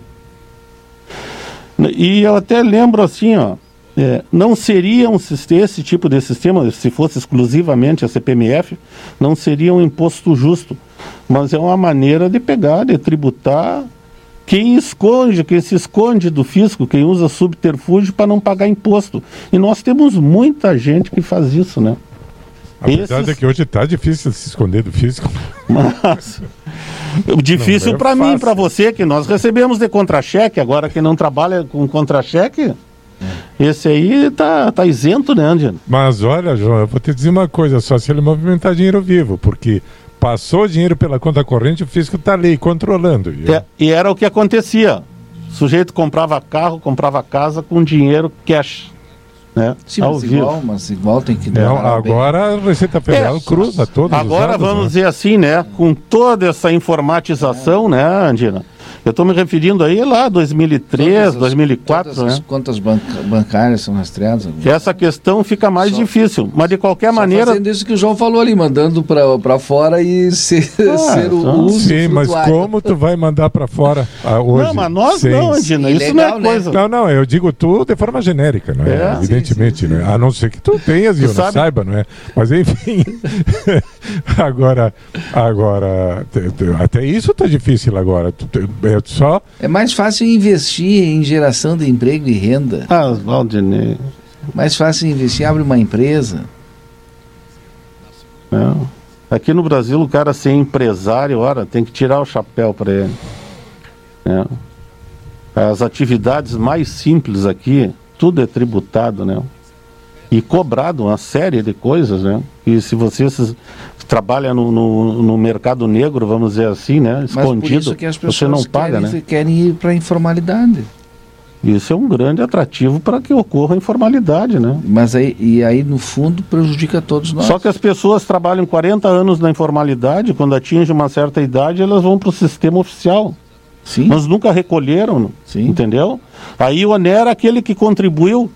E eu até lembro assim, ó, é, não seria um, esse tipo de sistema, se fosse exclusivamente a CPMF, não seria um imposto justo. mas é uma maneira de pegar, de tributar quem esconde, quem se esconde do fisco, quem usa subterfúgio para não pagar imposto. E nós temos muita gente que faz isso, né? A verdade Esses- é que hoje está difícil se esconder do fisco. Mas difícil é para mim, para você, que nós recebemos de contra-cheque, agora quem não trabalha com contra-cheque, esse aí tá, tá isento, né, Angelo? Mas olha, João, eu vou te dizer uma coisa, só se ele movimentar dinheiro vivo, porque passou dinheiro pela conta corrente, o fisco está ali controlando. E- É, e era o que acontecia. O sujeito comprava carro, comprava casa com dinheiro cash. Né? Sim, mas igual, mas igual tem que Não, declarar bem. agora a Receita Federal É, cruza todos os Agora vamos né? dizer assim, né? Com toda essa informatização, né, Andina? Eu estou me referindo aí lá 2003, Todas as- 2004, todas as né? contas banca- bancárias são rastreadas. Que essa questão fica mais Só- difícil. Mas de qualquer Só maneira, fazendo isso que o João falou ali, mandando pra fora e ser, Ah, ser o uso Sim, mas como tu vai mandar para fora ah, hoje? Não, mas nós sem- não, Andina. Isso não é né? coisa. Não, não, eu digo tu de forma genérica, não é? É, Evidentemente, sim, sim. não é? A não ser que tu tenhas e eu não saiba, não é? Mas enfim, agora, agora, até isso tá difícil agora. Tu- É só É mais fácil investir em geração de emprego e renda. Ah, Valdinei. Mais fácil investir, abre uma empresa. Não. Aqui no Brasil, o cara ser empresário, ora, tem que tirar o chapéu para ele. né? As atividades mais simples aqui, tudo é tributado, né? E cobrado uma série de coisas, né? E se você se- trabalha no, no, no mercado negro, vamos dizer assim, né? Escondido, você não paga, querem, né? querem ir para a informalidade. Isso é um grande atrativo para que ocorra a informalidade, né? Mas aí, e aí, no fundo, prejudica todos nós. Só que as pessoas trabalham 40 anos na informalidade, quando atingem uma certa idade, elas vão para o sistema oficial. Sim, Mas nunca recolheram, sim. entendeu? Aí onera aquele que contribuiu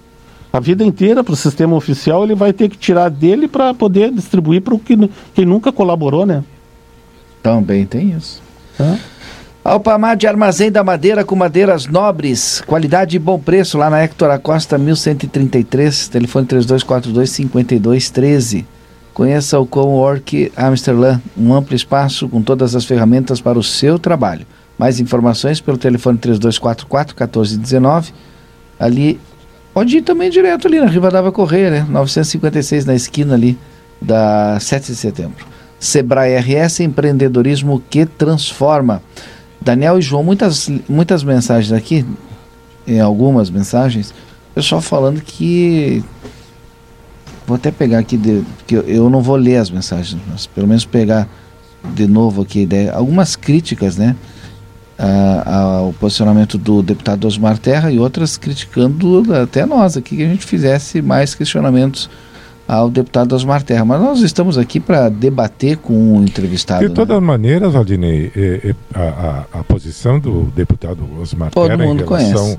a vida inteira para o sistema oficial, ele vai ter que tirar dele para poder distribuir para que, quem nunca colaborou, né? Também tem isso. Tá? Alpamar de Armazém da Madeira com madeiras nobres, qualidade e bom preço lá na Hector Acosta 1133, telefone 3242-5213. Conheça o Cowork Amsterdã, um amplo espaço com todas as ferramentas para o seu trabalho. Mais informações pelo telefone 3244-1419. Ali, pode ir também direto ali na Rivadavia Correia, né? 956 na esquina ali da 7 de setembro. Sebrae RS, empreendedorismo que transforma. Daniel e João, muitas, muitas mensagens aqui, em algumas mensagens, pessoal falando que. Vou até pegar aqui, de, porque eu, eu não vou ler as mensagens, mas pelo menos pegar de novo aqui a ideia. Algumas críticas, né? A- ao posicionamento do deputado Osmar Terra e outras criticando até nós aqui que a gente fizesse mais questionamentos ao deputado Osmar Terra. Mas nós estamos aqui para debater com o entrevistado. De né? todas maneiras, Aldinei, é- é a, a- a posição do deputado Osmar Todo Terra em relação, conhece.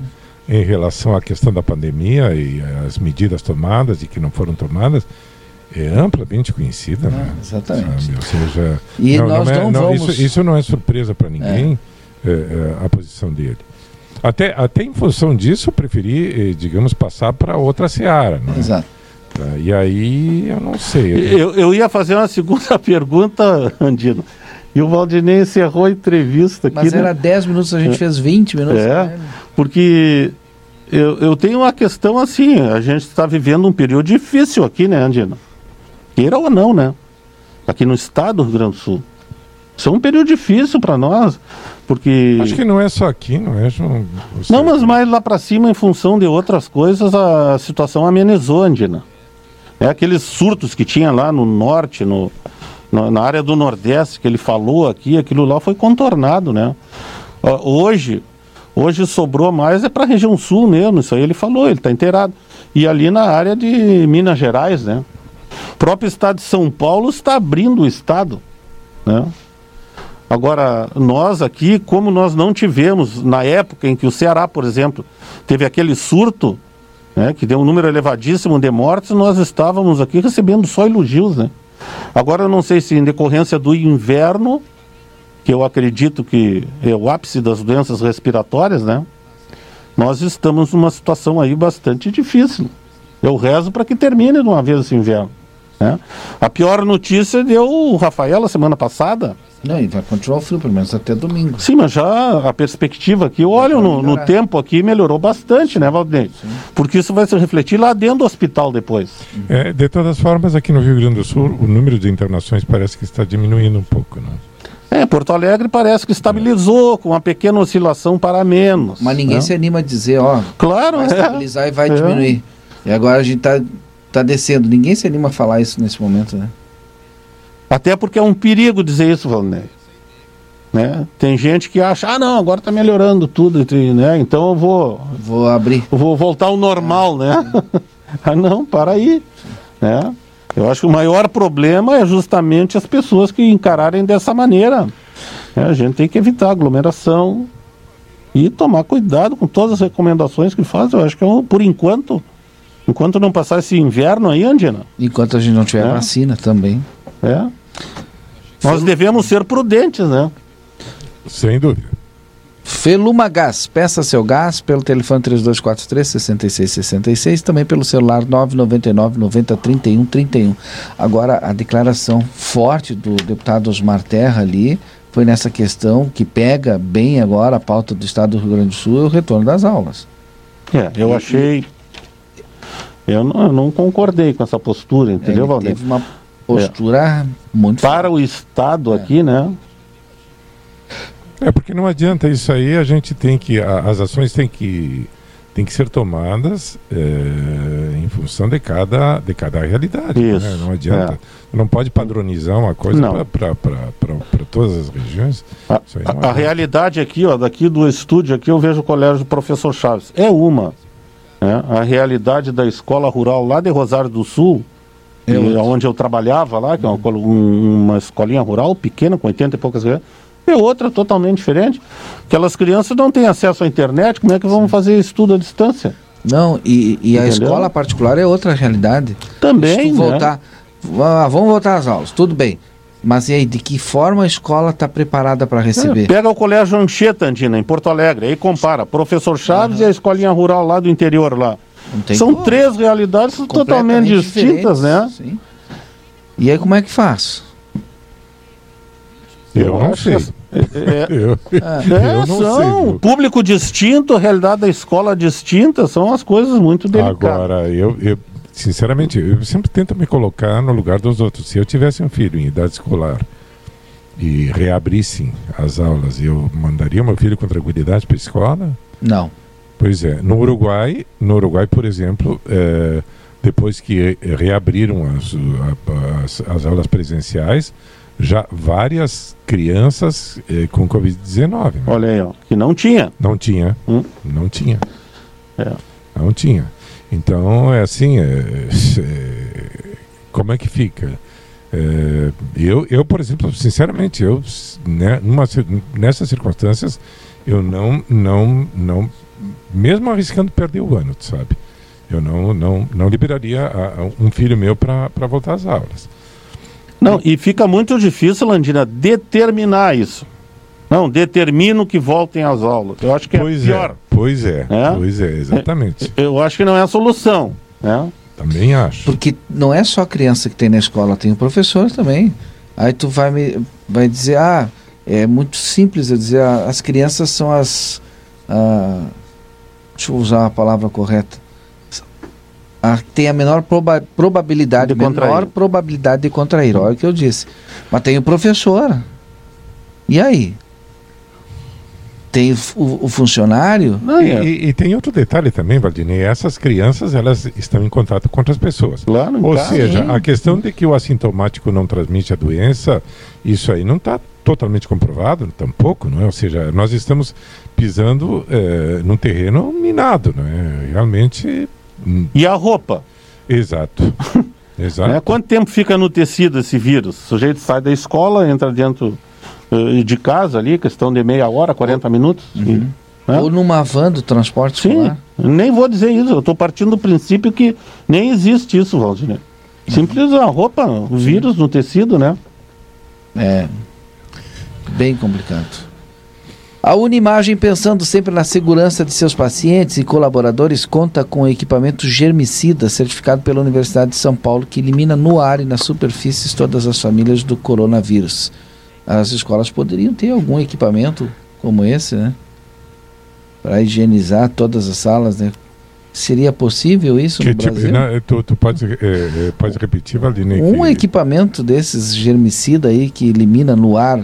em relação à questão da pandemia e as medidas tomadas e que não foram tomadas é amplamente conhecida. né? Ah, exatamente. Sabe? Ou seja, E nós é- não vamos- isso, isso não é surpresa para ninguém, é, é, a posição dele. Até, até em função disso, eu preferi, eh, digamos, passar para outra seara. né? Exato. Tá, E aí, eu não sei. Eu, eu ia fazer uma segunda pergunta, Andino. E o Valdinei encerrou a entrevista aqui. Mas né? era 10 minutos, a gente fez 20 minutos. É. né? Porque eu, eu tenho uma questão assim, a gente está vivendo um período difícil aqui, né, Andina? Queira ou não, né? Aqui no estado do Rio Grande do Sul. Isso é um período difícil para nós, porque... Acho que não é só aqui, não é, João? Você- Não, mas mais lá para cima, em função de outras coisas, a situação amenizou, Andina. É aqueles surtos que tinha lá no norte, no, na, na área do Nordeste, que ele falou aqui, aquilo lá foi contornado, né? Hoje, hoje sobrou mais é para a região sul mesmo, isso aí ele falou, ele está inteirado. E ali na área de Minas Gerais, né? O próprio estado de São Paulo está abrindo o estado, né? Agora, nós aqui, como nós não tivemos, na época em que o Ceará, por exemplo, teve aquele surto, né, que deu um número elevadíssimo de mortes, nós estávamos aqui recebendo só elogios, né? Agora, eu não sei se em decorrência do inverno, que eu acredito que é o ápice das doenças respiratórias, né? Nós estamos numa situação aí bastante difícil. Eu rezo para que termine de uma vez esse inverno. Né? A pior notícia deu o Rafael semana passada, Não, e vai continuar o frio, pelo menos até domingo. Sim, mas já a perspectiva aqui, olha, no, no tempo aqui melhorou bastante, né, Valdinei? Porque isso vai se refletir lá dentro do hospital depois. É, de todas formas, aqui no Rio Grande do Sul, o número de internações parece que está diminuindo um pouco, né? É, Porto Alegre parece que estabilizou com uma pequena oscilação para menos. Mas ninguém né? se anima a dizer, ó, Claro, vai é. estabilizar e vai É. diminuir. E agora a gente tá, tá descendo. Ninguém se anima a falar isso nesse momento, né? Até porque é um perigo dizer isso, Valdinei. Né? Tem gente que acha, ah não, agora está melhorando tudo, né? então eu vou, Vou abrir. eu vou voltar ao normal, né? ah não, para aí. Né? Eu acho que o maior problema é justamente as pessoas que encararem dessa maneira. né? A gente tem que evitar aglomeração e tomar cuidado com todas as recomendações que faz. Eu acho que é um- por enquanto, enquanto não passar esse inverno aí, Andina, Enquanto a gente não tiver É. vacina também. é, nós devemos ser prudentes, né? Sem dúvida. Feluma Gás, peça seu gás pelo telefone 3243 6666, também pelo celular 999 90 31 31. Agora, a declaração forte do deputado Osmar Terra ali foi nessa questão que pega bem agora a pauta do estado do Rio Grande do Sul, é o retorno das aulas. É, eu achei. Eu não, eu não concordei com essa postura, entendeu, Ele Valdir? teve uma postura muito Para o Estado aqui, né? É porque não adianta isso aí, a gente tem que. a- as ações têm que, têm que ser tomadas é, em função de cada, de cada realidade. Isso, né? Não adianta. Não pode padronizar uma coisa para todas as regiões. A, Isso aí a- a realidade aqui, ó, daqui do estúdio aqui, eu vejo o colégio do professor Chaves. É uma. né? A realidade da escola rural lá de Rosário do Sul, É e outra. onde eu trabalhava lá, que é uma, um- uma escolinha rural pequena, com 80 e poucas crianças, é outra totalmente diferente. Aquelas crianças não têm acesso à internet, como é que vão fazer estudo à distância? Não, e, e a escola particular é outra realidade. Também, né? voltar, ah, vamos voltar às aulas, tudo bem. Mas e aí, de que forma a escola está preparada para receber? É, Pega o colégio Anchieta, Andina, em Porto Alegre, aí compara. Professor Chaves e a escolinha rural lá do interior lá. São como. três realidades totalmente distintas, né? sim. E aí como é que faz? Eu não sei. que- É, Eu, é, eu não são sei. público distinto, realidade da escola distinta, são as coisas muito delicadas. Agora, eu, eu, sinceramente, eu sempre tento me colocar no lugar dos outros. Se eu tivesse um filho em idade escolar e reabrissem as aulas, eu mandaria meu filho com tranquilidade para a escola? Não. Pois é. No Uruguai, no Uruguai, por exemplo, eh, depois que reabriram as, as, as aulas presenciais, já várias crianças eh, com Covid-19. né? Olha aí, ó, que não tinha. Não tinha. Hum. Não tinha. É. Não tinha. Então, é assim, é, é, como é que fica? É, eu, eu, por exemplo, sinceramente, eu, né, numa nessas circunstâncias, eu não, não, não, mesmo arriscando perder o ano, tu sabe? Eu não, não, não liberaria a- a um filho meu para voltar às aulas. Não, e fica muito difícil, Landina, determinar isso. Não, determino que voltem às aulas. Eu acho que pois é pior. é, pois é, É? pois é, exatamente. Eu acho que não é a solução. Né? Também acho. Porque não é só a criança que tem na escola, tem o professor também. Aí tu vai me vai dizer, ah, é muito simples eu dizer, ah, as crianças são as. ah, deixa eu usar a palavra correta. A, tem a menor proba- probabilidade, De contrair. menor probabilidade de contrair, olha o que eu disse. Mas tem o professor. E aí? Tem o, o- funcionário? Não, E, é, e- e tem outro detalhe também, Valdinei. Essas crianças, elas estão em contato com outras pessoas. Claro, Ou seja, sim. a questão de que o assintomático não transmite a doença, isso aí não está totalmente comprovado, tampouco, não é? Ou seja, nós estamos pisando eh, num terreno minado, não é? Realmente, hum, E a roupa? exato. Exato. Né? Quanto tempo fica no tecido esse vírus? O sujeito sai da escola, entra dentro eh, de casa ali, questão de meia hora, 40 minutos. e- né? Ou numa van do transporte Sim, escolar? nem vou dizer isso. Eu estou partindo do princípio que nem existe isso, Valdir. Simples a roupa, o vírus no tecido, né? É bem complicado. A Unimagem, pensando sempre na segurança de seus pacientes e colaboradores, conta com equipamento germicida certificado pela Universidade de São Paulo que elimina no ar e nas superfícies todas as famílias do coronavírus. as escolas poderiam ter algum equipamento como esse, né? Para higienizar todas as salas, né? Seria possível isso Que no tipo, Brasil? não, tu, tu pode, é, é, pode repetir, Valdinei? Um que- equipamento desses germicida aí que elimina no ar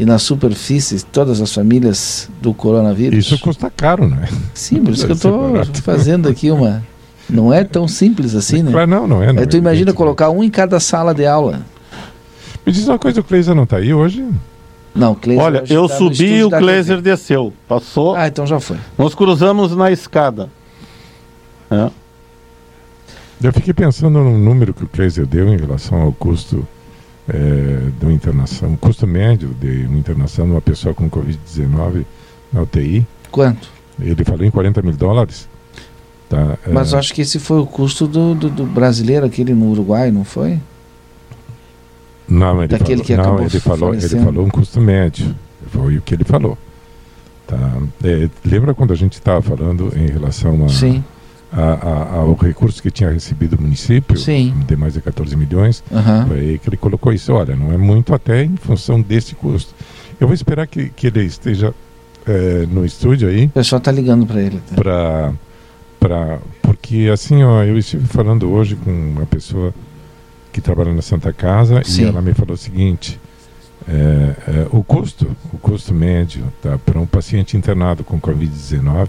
e nas superfícies todas as famílias do coronavírus. Isso custa caro, né? Sim, por isso que eu estou barato. fazendo aqui uma. Não é tão simples assim, né? Claro, não, não é. Não Aí tu é, imagina evidente. colocar um em cada sala de aula. Me diz uma coisa, o Cleiser não está aí hoje? Não, Cleiser. Olha, eu tá subi e o TV. desceu. Passou. Ah, então já foi. Nós cruzamos na escada. É. Eu fiquei pensando no número que o Kleiser deu em relação ao custo é, da internação, o custo médio de uma internação de uma pessoa com Covid-19 na UTI. Quanto? Ele falou em 40 mil dólares. Tá, é, Mas eu acho que esse foi o custo do, do, do brasileiro, aquele no Uruguai, não foi? não, ele daquele falou, que não, ele falou, ele falou um custo médio. Foi o que ele falou. Tá? É, lembra quando a gente estava falando em relação a, Sim. A- a- ao recurso que tinha recebido o município, Sim. de mais de 14 milhões? Foi aí que ele colocou isso. Olha, não é muito até em função desse custo. Eu vou esperar que, que ele esteja eh, no estúdio aí O pessoal tá ligando para ele. Tá? para para porque assim ó, eu estive falando hoje com uma pessoa que trabalha na Santa Casa Sim. e ela me falou o seguinte é, é, o custo o custo médio tá, para um paciente internado com covid-19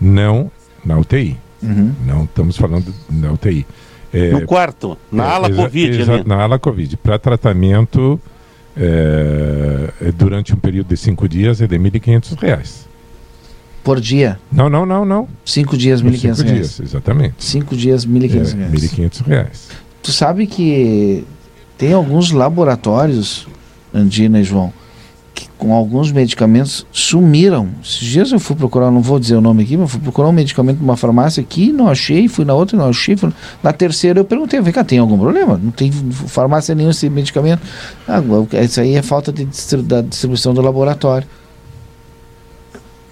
não na UTI Uhum. não estamos falando na UTI é, No quarto, na é, ala Covid ali. Na ala Covid. Para tratamento é, é, durante um período de cinco dias é de 1.500 reais. Por dia. Não, não, não, não. Cinco dias, Por 1.500 cinco reais. dias, exatamente. Cinco dias, 1.500 É, reais. 1.500 reais. Tu sabe que tem alguns laboratórios, Andina e João, que com alguns medicamentos sumiram. Esses dias eu fui procurar, não vou dizer o nome aqui, mas fui procurar um medicamento numa farmácia aqui, não achei, fui na outra, não achei. Fui... Na terceira eu perguntei, vem cá, tem algum problema? Não tem farmácia nenhuma esse medicamento. Ah, isso aí é falta de distri- da distribuição do laboratório.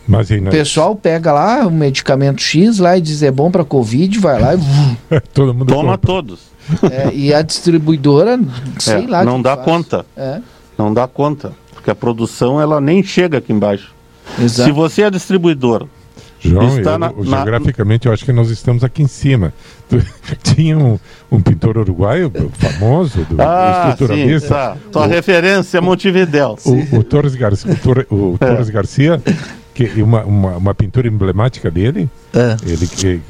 Mas aí, O pessoal pega lá o medicamento X lá e diz é bom para Covid, vai lá e, todo mundo Toma compra. todos. é, e a distribuidora, sei É, lá. não dá faz. conta. É, Não dá conta. Porque a produção ela nem chega aqui embaixo. exato. Se você é distribuidor, João, Está eu- na- na- geograficamente eu acho que nós estamos aqui em cima. Tinha um, um pintor uruguaio famoso, do, ah, sim, estruturalista, tá. Tua o- referência é Montevidéu. o, o Torres Garcia, o, Tor- o É. Torres Garcia que uma, uma, uma pintura emblemática dele, É. ele que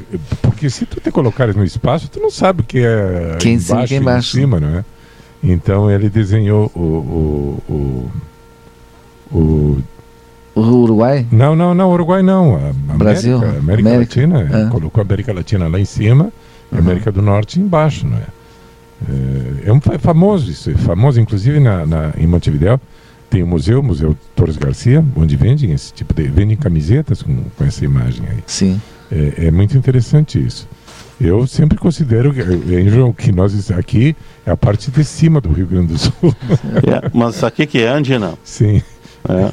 porque se tu te colocares no espaço, tu não sabe o que é Quem em cima, embaixo quem e em embaixo. cima, não é? Então ele desenhou o, o, o, o Uruguai? não, não, não, Uruguai não, a América, Brasil, América, América, Latina, é. colocou a América Latina lá em cima, e a Uhum. América do Norte embaixo, não é? É, é um é famoso isso, é famoso inclusive na, na- em Montevideo tem o museu, o Museu Torres Garcia, onde vendem esse tipo de vendem camisetas com, com essa imagem aí. Sim. É, é muito interessante isso. Eu sempre considero que, eh, que nós aqui é a parte de cima do Rio Grande do Sul. É, mas aqui que é Andina. Sim. É.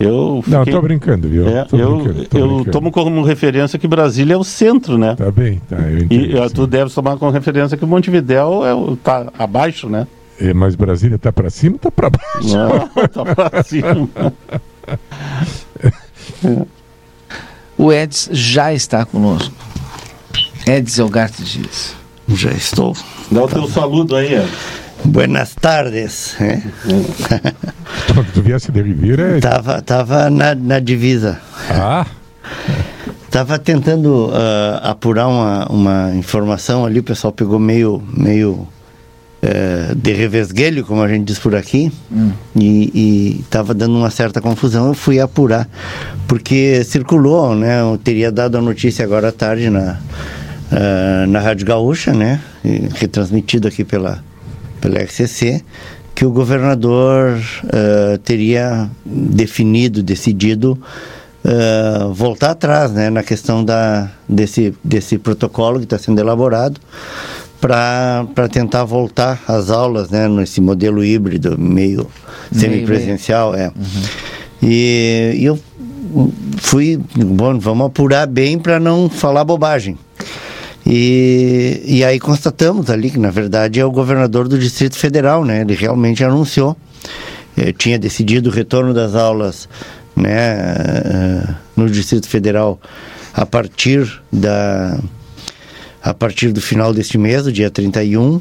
Eu Não, fiquei- tô brincando, viu? é, Tô eu brincando, tô eu brincando. tomo como referência que Brasília é o centro, né? Tá bem, tá. Eu E entendo, eh, sim. tu deve tomar como referência que Montevidéu é, o- tá abaixo, né? É, mas Brasília tá para cima ou tá para baixo? Não, tá pra cima. O Eds já está conosco. Eds Elgarte Dias. Já estou. Dá o teu saludo aí, Ed. Buenas tardes. Quando tu viesse de Ribeira, é... Tava, tava na, na divisa. Ah, Tava tentando ah, apurar uma, uma informação ali, o pessoal pegou meio, meio eh, de revesguelho, como a gente diz por aqui, e, e tava dando uma certa confusão. Eu fui apurar, porque circulou, né? Eu teria dado a notícia agora à tarde na, ah, na Rádio Gaúcha, né? e retransmitido aqui pela, pela RCC, que o governador ah, teria definido, decidido ah, voltar atrás né, na questão da, desse, desse protocolo que está sendo elaborado para tentar voltar às aulas né, nesse modelo híbrido, meio semipresencial. É. E, e eu fui, bom, vamos apurar bem para não falar bobagem. E, e aí constatamos ali que, na verdade, é o governador do Distrito Federal, né? Ele realmente anunciou. Eh, tinha decidido o retorno das aulas né, eh, no Distrito Federal a partir da a partir do final deste mês, dia 31,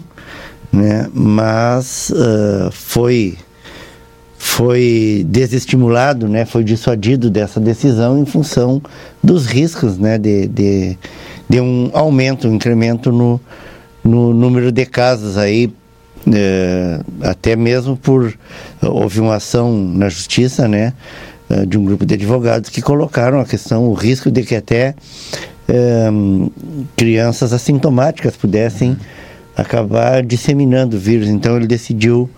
né, mas uh, foi foi desestimulado, né, foi dissuadido dessa decisão em função dos riscos né, de, de, de um aumento, um incremento no, no número de casos aí, é, até mesmo por houve uma ação na justiça, né, eh, de um grupo de advogados que colocaram a questão, o risco de que até é, crianças assintomáticas pudessem acabar disseminando o vírus. Então ele decidiu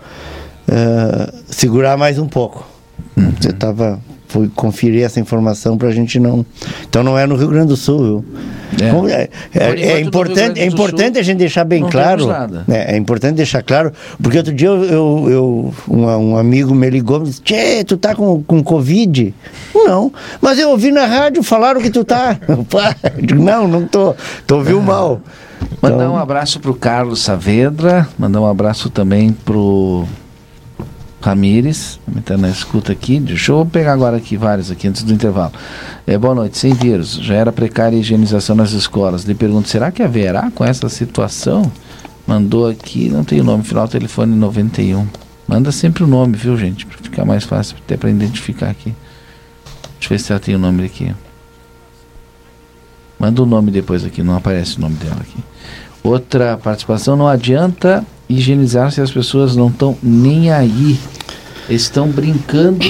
é, segurar mais um pouco. Uhum. Você estava fui conferir essa informação para a gente não. Então não é no Rio Grande do Sul, viu? É, é, é, é importante, é importante a gente deixar bem claro. É, é, importante deixar claro, porque outro dia eu, eu, eu um, um, amigo me ligou e disse: Tchê, tu tá com, com Covid? Não, mas eu ouvi na rádio, falaram que tu tá. não, não tô. Tu ouviu mal. Mandar então... um abraço pro Carlos Saavedra, mandar um abraço também pro Ramires, está na escuta aqui. Deixa eu pegar agora aqui vários aqui antes do intervalo. É, boa noite, sem vírus. Já era precária a higienização nas escolas. Lhe pergunto, será que haverá com essa situação? Mandou aqui, não tem o nome, final telefone 91. Manda sempre o nome, viu, gente? Para ficar mais fácil até para identificar aqui. Deixa eu ver se ela tem o nome aqui. Manda o nome depois aqui, não aparece o nome dela aqui. Outra participação, não adianta higienizar se as pessoas não estão nem aí. Estão brincando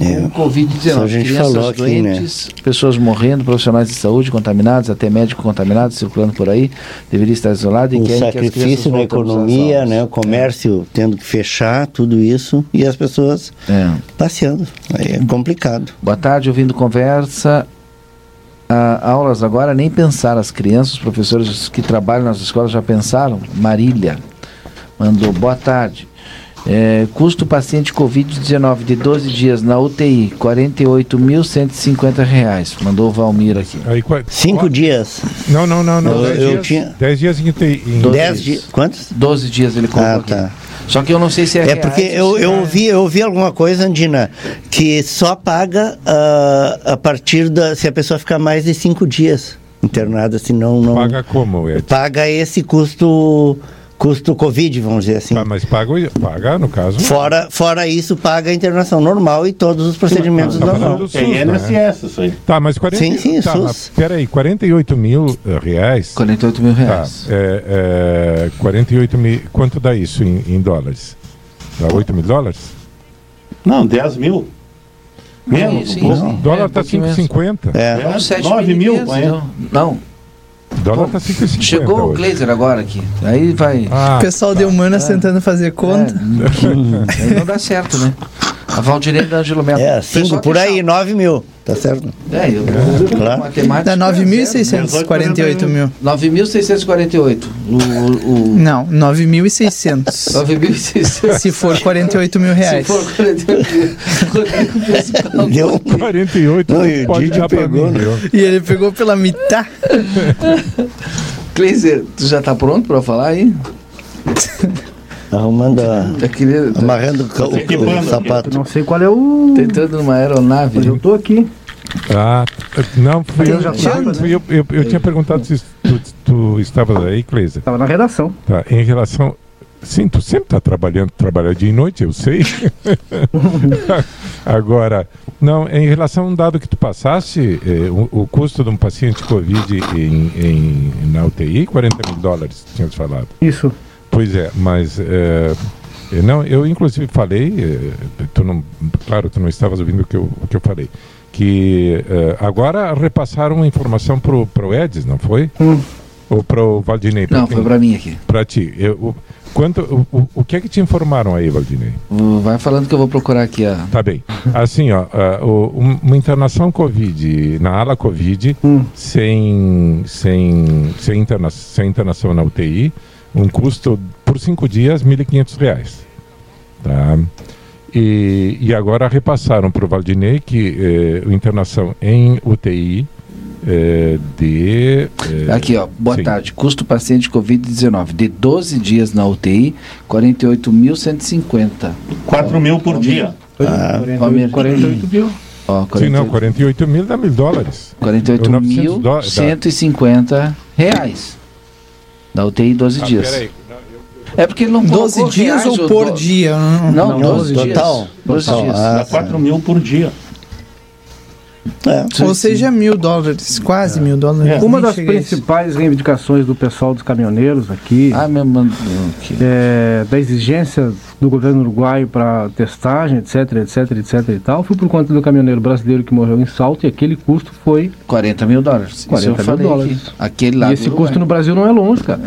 é, com o Covid-19. Crianças falou aqui, doentes, né? pessoas morrendo, profissionais de saúde contaminados, até médico contaminado circulando por aí, deveria estar isolado e o sacrifício na economia, né? O comércio é. tendo que fechar, tudo isso, e as pessoas é. passeando. É complicado. Boa tarde, ouvindo conversa ah, aulas agora, nem pensar. As crianças, os professores que trabalham nas escolas já pensaram? Marília mandou boa tarde. É, custo paciente Covid-19 de 12 dias na UTI, R$ 48.150. Mandou o Valmir aqui. Aí, Cinco quatro? dias. Não, não, não. não. Eu, eu dias, tinha... 10 dias em UTI. Em... 10 dias. Quantos? 12 dias ele colocou ah, tá. Aqui. Só que eu não sei se é. É porque eu, eu, ouvi, eu ouvi alguma coisa, Andina, que só paga uh, a partir da. se a pessoa ficar mais de cinco dias internada, senão não. Paga como, Ed? Paga esse custo custo Covid, vamos dizer assim. Ah, mas paga, paga, no caso. Fora, fora isso, paga a internação normal e todos os procedimentos tá normais. É INSS, né? isso aí. Tá, mas 40, sim, sim, tá, SUS. peraí, 48 mil eh, reais. 48 mil reais. Tá, é, é, 48 mil, quanto dá isso em, em dólares? Dá 8 mil dólares? Não, 10 mil. Menos, sim, um O dólar está é, 5,50. É, é 9 mil. Não. não. Dólar tá 5,50 Chegou hoje. o Glazer agora aqui. Aí vai. Ah, o pessoal tá. de humanas é. tentando fazer conta. É. aí não dá certo, né? A Valdirene da Angelo Melo. É, cinco por aí, 9 mil. Tá certo? É, eu, é. Claro. Dá 9.648 mil. 9.648. O, o... Não, 9.600. 9.600. Se for 48 mil reais. Se for 48 mil. Deu 48 não, e pode dar pegou, mim, E ele pegou pela metade. Cleiser, tu já tá pronto para falar aí? Arrumando a. Queria... Amarrando o, o, o, sapato. Não sei qual é o. Tentando numa aeronave. Mas eu tô aqui. Ah, não, fui eu, já tava, fui eu, eu, eu, tinha perguntado se tu, tu estavas aí, Cleisa. Estava na redação. Tá, em relação. Sim, tu sempre está trabalhando, trabalha dia e noite, eu sei. Agora, não, em relação a um dado que tu passaste, eh, o, o, custo de um paciente Covid em, em, na UTI, 40 mil dólares, tinhas falado. Isso. Pois é, mas é, não, eu inclusive falei, é, tu não, claro, tu não estavas ouvindo o que eu, o que eu falei, que é, agora repassaram a informação pro pro Edis, não foi? Hum. Ou pro Valdinei? Não, quem? foi para mim aqui. Para ti. Eu, o, quanto, o, o, o, que é que te informaram aí, Valdinei? Vai falando que eu vou procurar aqui a. Tá bem. Assim, ó, uma internação Covid, na ala Covid, hum. sem, sem, sem, interna sem internação na UTI, um custo por cinco dias, R$ 1.500. Tá? E, e agora repassaram para o Valdinei que eh, a internação em UTI é, de. é, Aqui, ó. Boa sim. tarde. Custo paciente Covid-19 de 12 dias na UTI, 48.150. 4 mil por dia. Ah, Palmeiras. 48 mil. Ó, Sim, não, 48 48 mil dá mil dólares. 900 dó- 48.150 reais. Na UTI 12 Ah, dias. peraí. É porque ele não 12 colocou dias ou por dó- dia? Não, Não, 12 dias. total. 12 Total. dias. Ah, Dá 4 mil por dia. É. Ou seja, mil dólares, quase mil dólares. É. Uma das principais reivindicações do pessoal dos caminhoneiros aqui Ah, meu é, da exigência do governo uruguaio para testagem, etc, etc, etc e tal, foi por conta do caminhoneiro brasileiro que morreu em Salto e aquele custo foi. 40 mil dólares. Isso 40 eu mil dólares. aqui. Aquele lá e esse custo Uruguai. no Brasil não é longe, cara.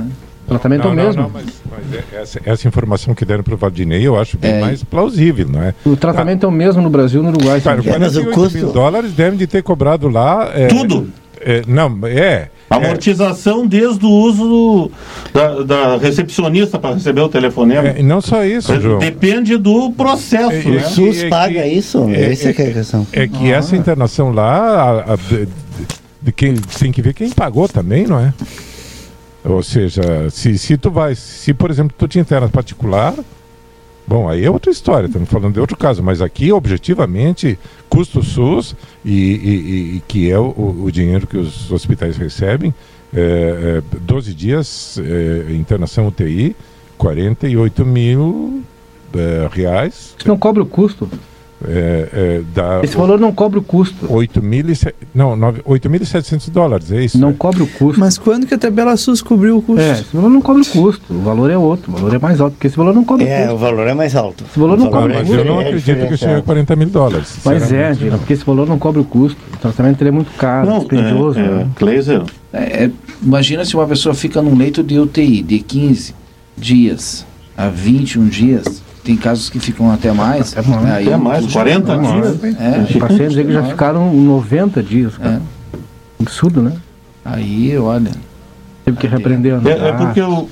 O tratamento é o Não, não, mesmo. não, mas, mas é- essa, essa informação que deram para o Valdinei eu acho bem É. mais plausível, não é? O tratamento é o mesmo no Brasil e no Uruguai. Cara, sabe? mas o 48 custo- dólares devem de ter cobrado lá. é, Tudo. é, não, é. é, Amortização desde o uso do- da, da recepcionista para receber o telefonema. é, e não só isso, João. Depende do processo, É, né? O SUS é que- paga isso? é- Essa é, que é a questão. É que essa internação lá, a- a- de, de quem, tem que ver quem pagou também, não é? Ou seja, se, se tu vai, se por exemplo tu te interna particular, bom, aí é outra história, estamos falando de outro caso, mas aqui objetivamente, custo SUS e, e- e- que é o, o dinheiro que os hospitais recebem, é, é, 12 dias é, internação UTI, 48 mil é, reais, Isso não cobra o custo. É, é, dá Esse valor não cobra o custo. 8 mil e se- não, nove- 8.700 dólares, é isso? Não cobra o custo. Mas quando que a tabela SUS cobriu o custo? É, esse valor não cobra o custo. O valor é outro. O valor é mais alto, porque esse valor não cobra o É, custo. o valor é mais alto. Esse valor não O valor cobra é mas eu não diferente, acredito que chegue a diferenciado. 40 mil dólares. Mas é, Dina, não. porque esse valor não cobra o custo. O tratamento é muito caro, Não, dispendioso. é, é, né? É, é, imagina se uma pessoa fica num leito de UTI de 15 dias a 21 dias. Tem casos que ficam até mais. Até mais. Aí até mais, custo- 40 não, dias. É, Tem pacientes aí que já ficaram 90 dias, cara. Absurdo, né? aí, olha. Teve que repreender a É, é porque eu,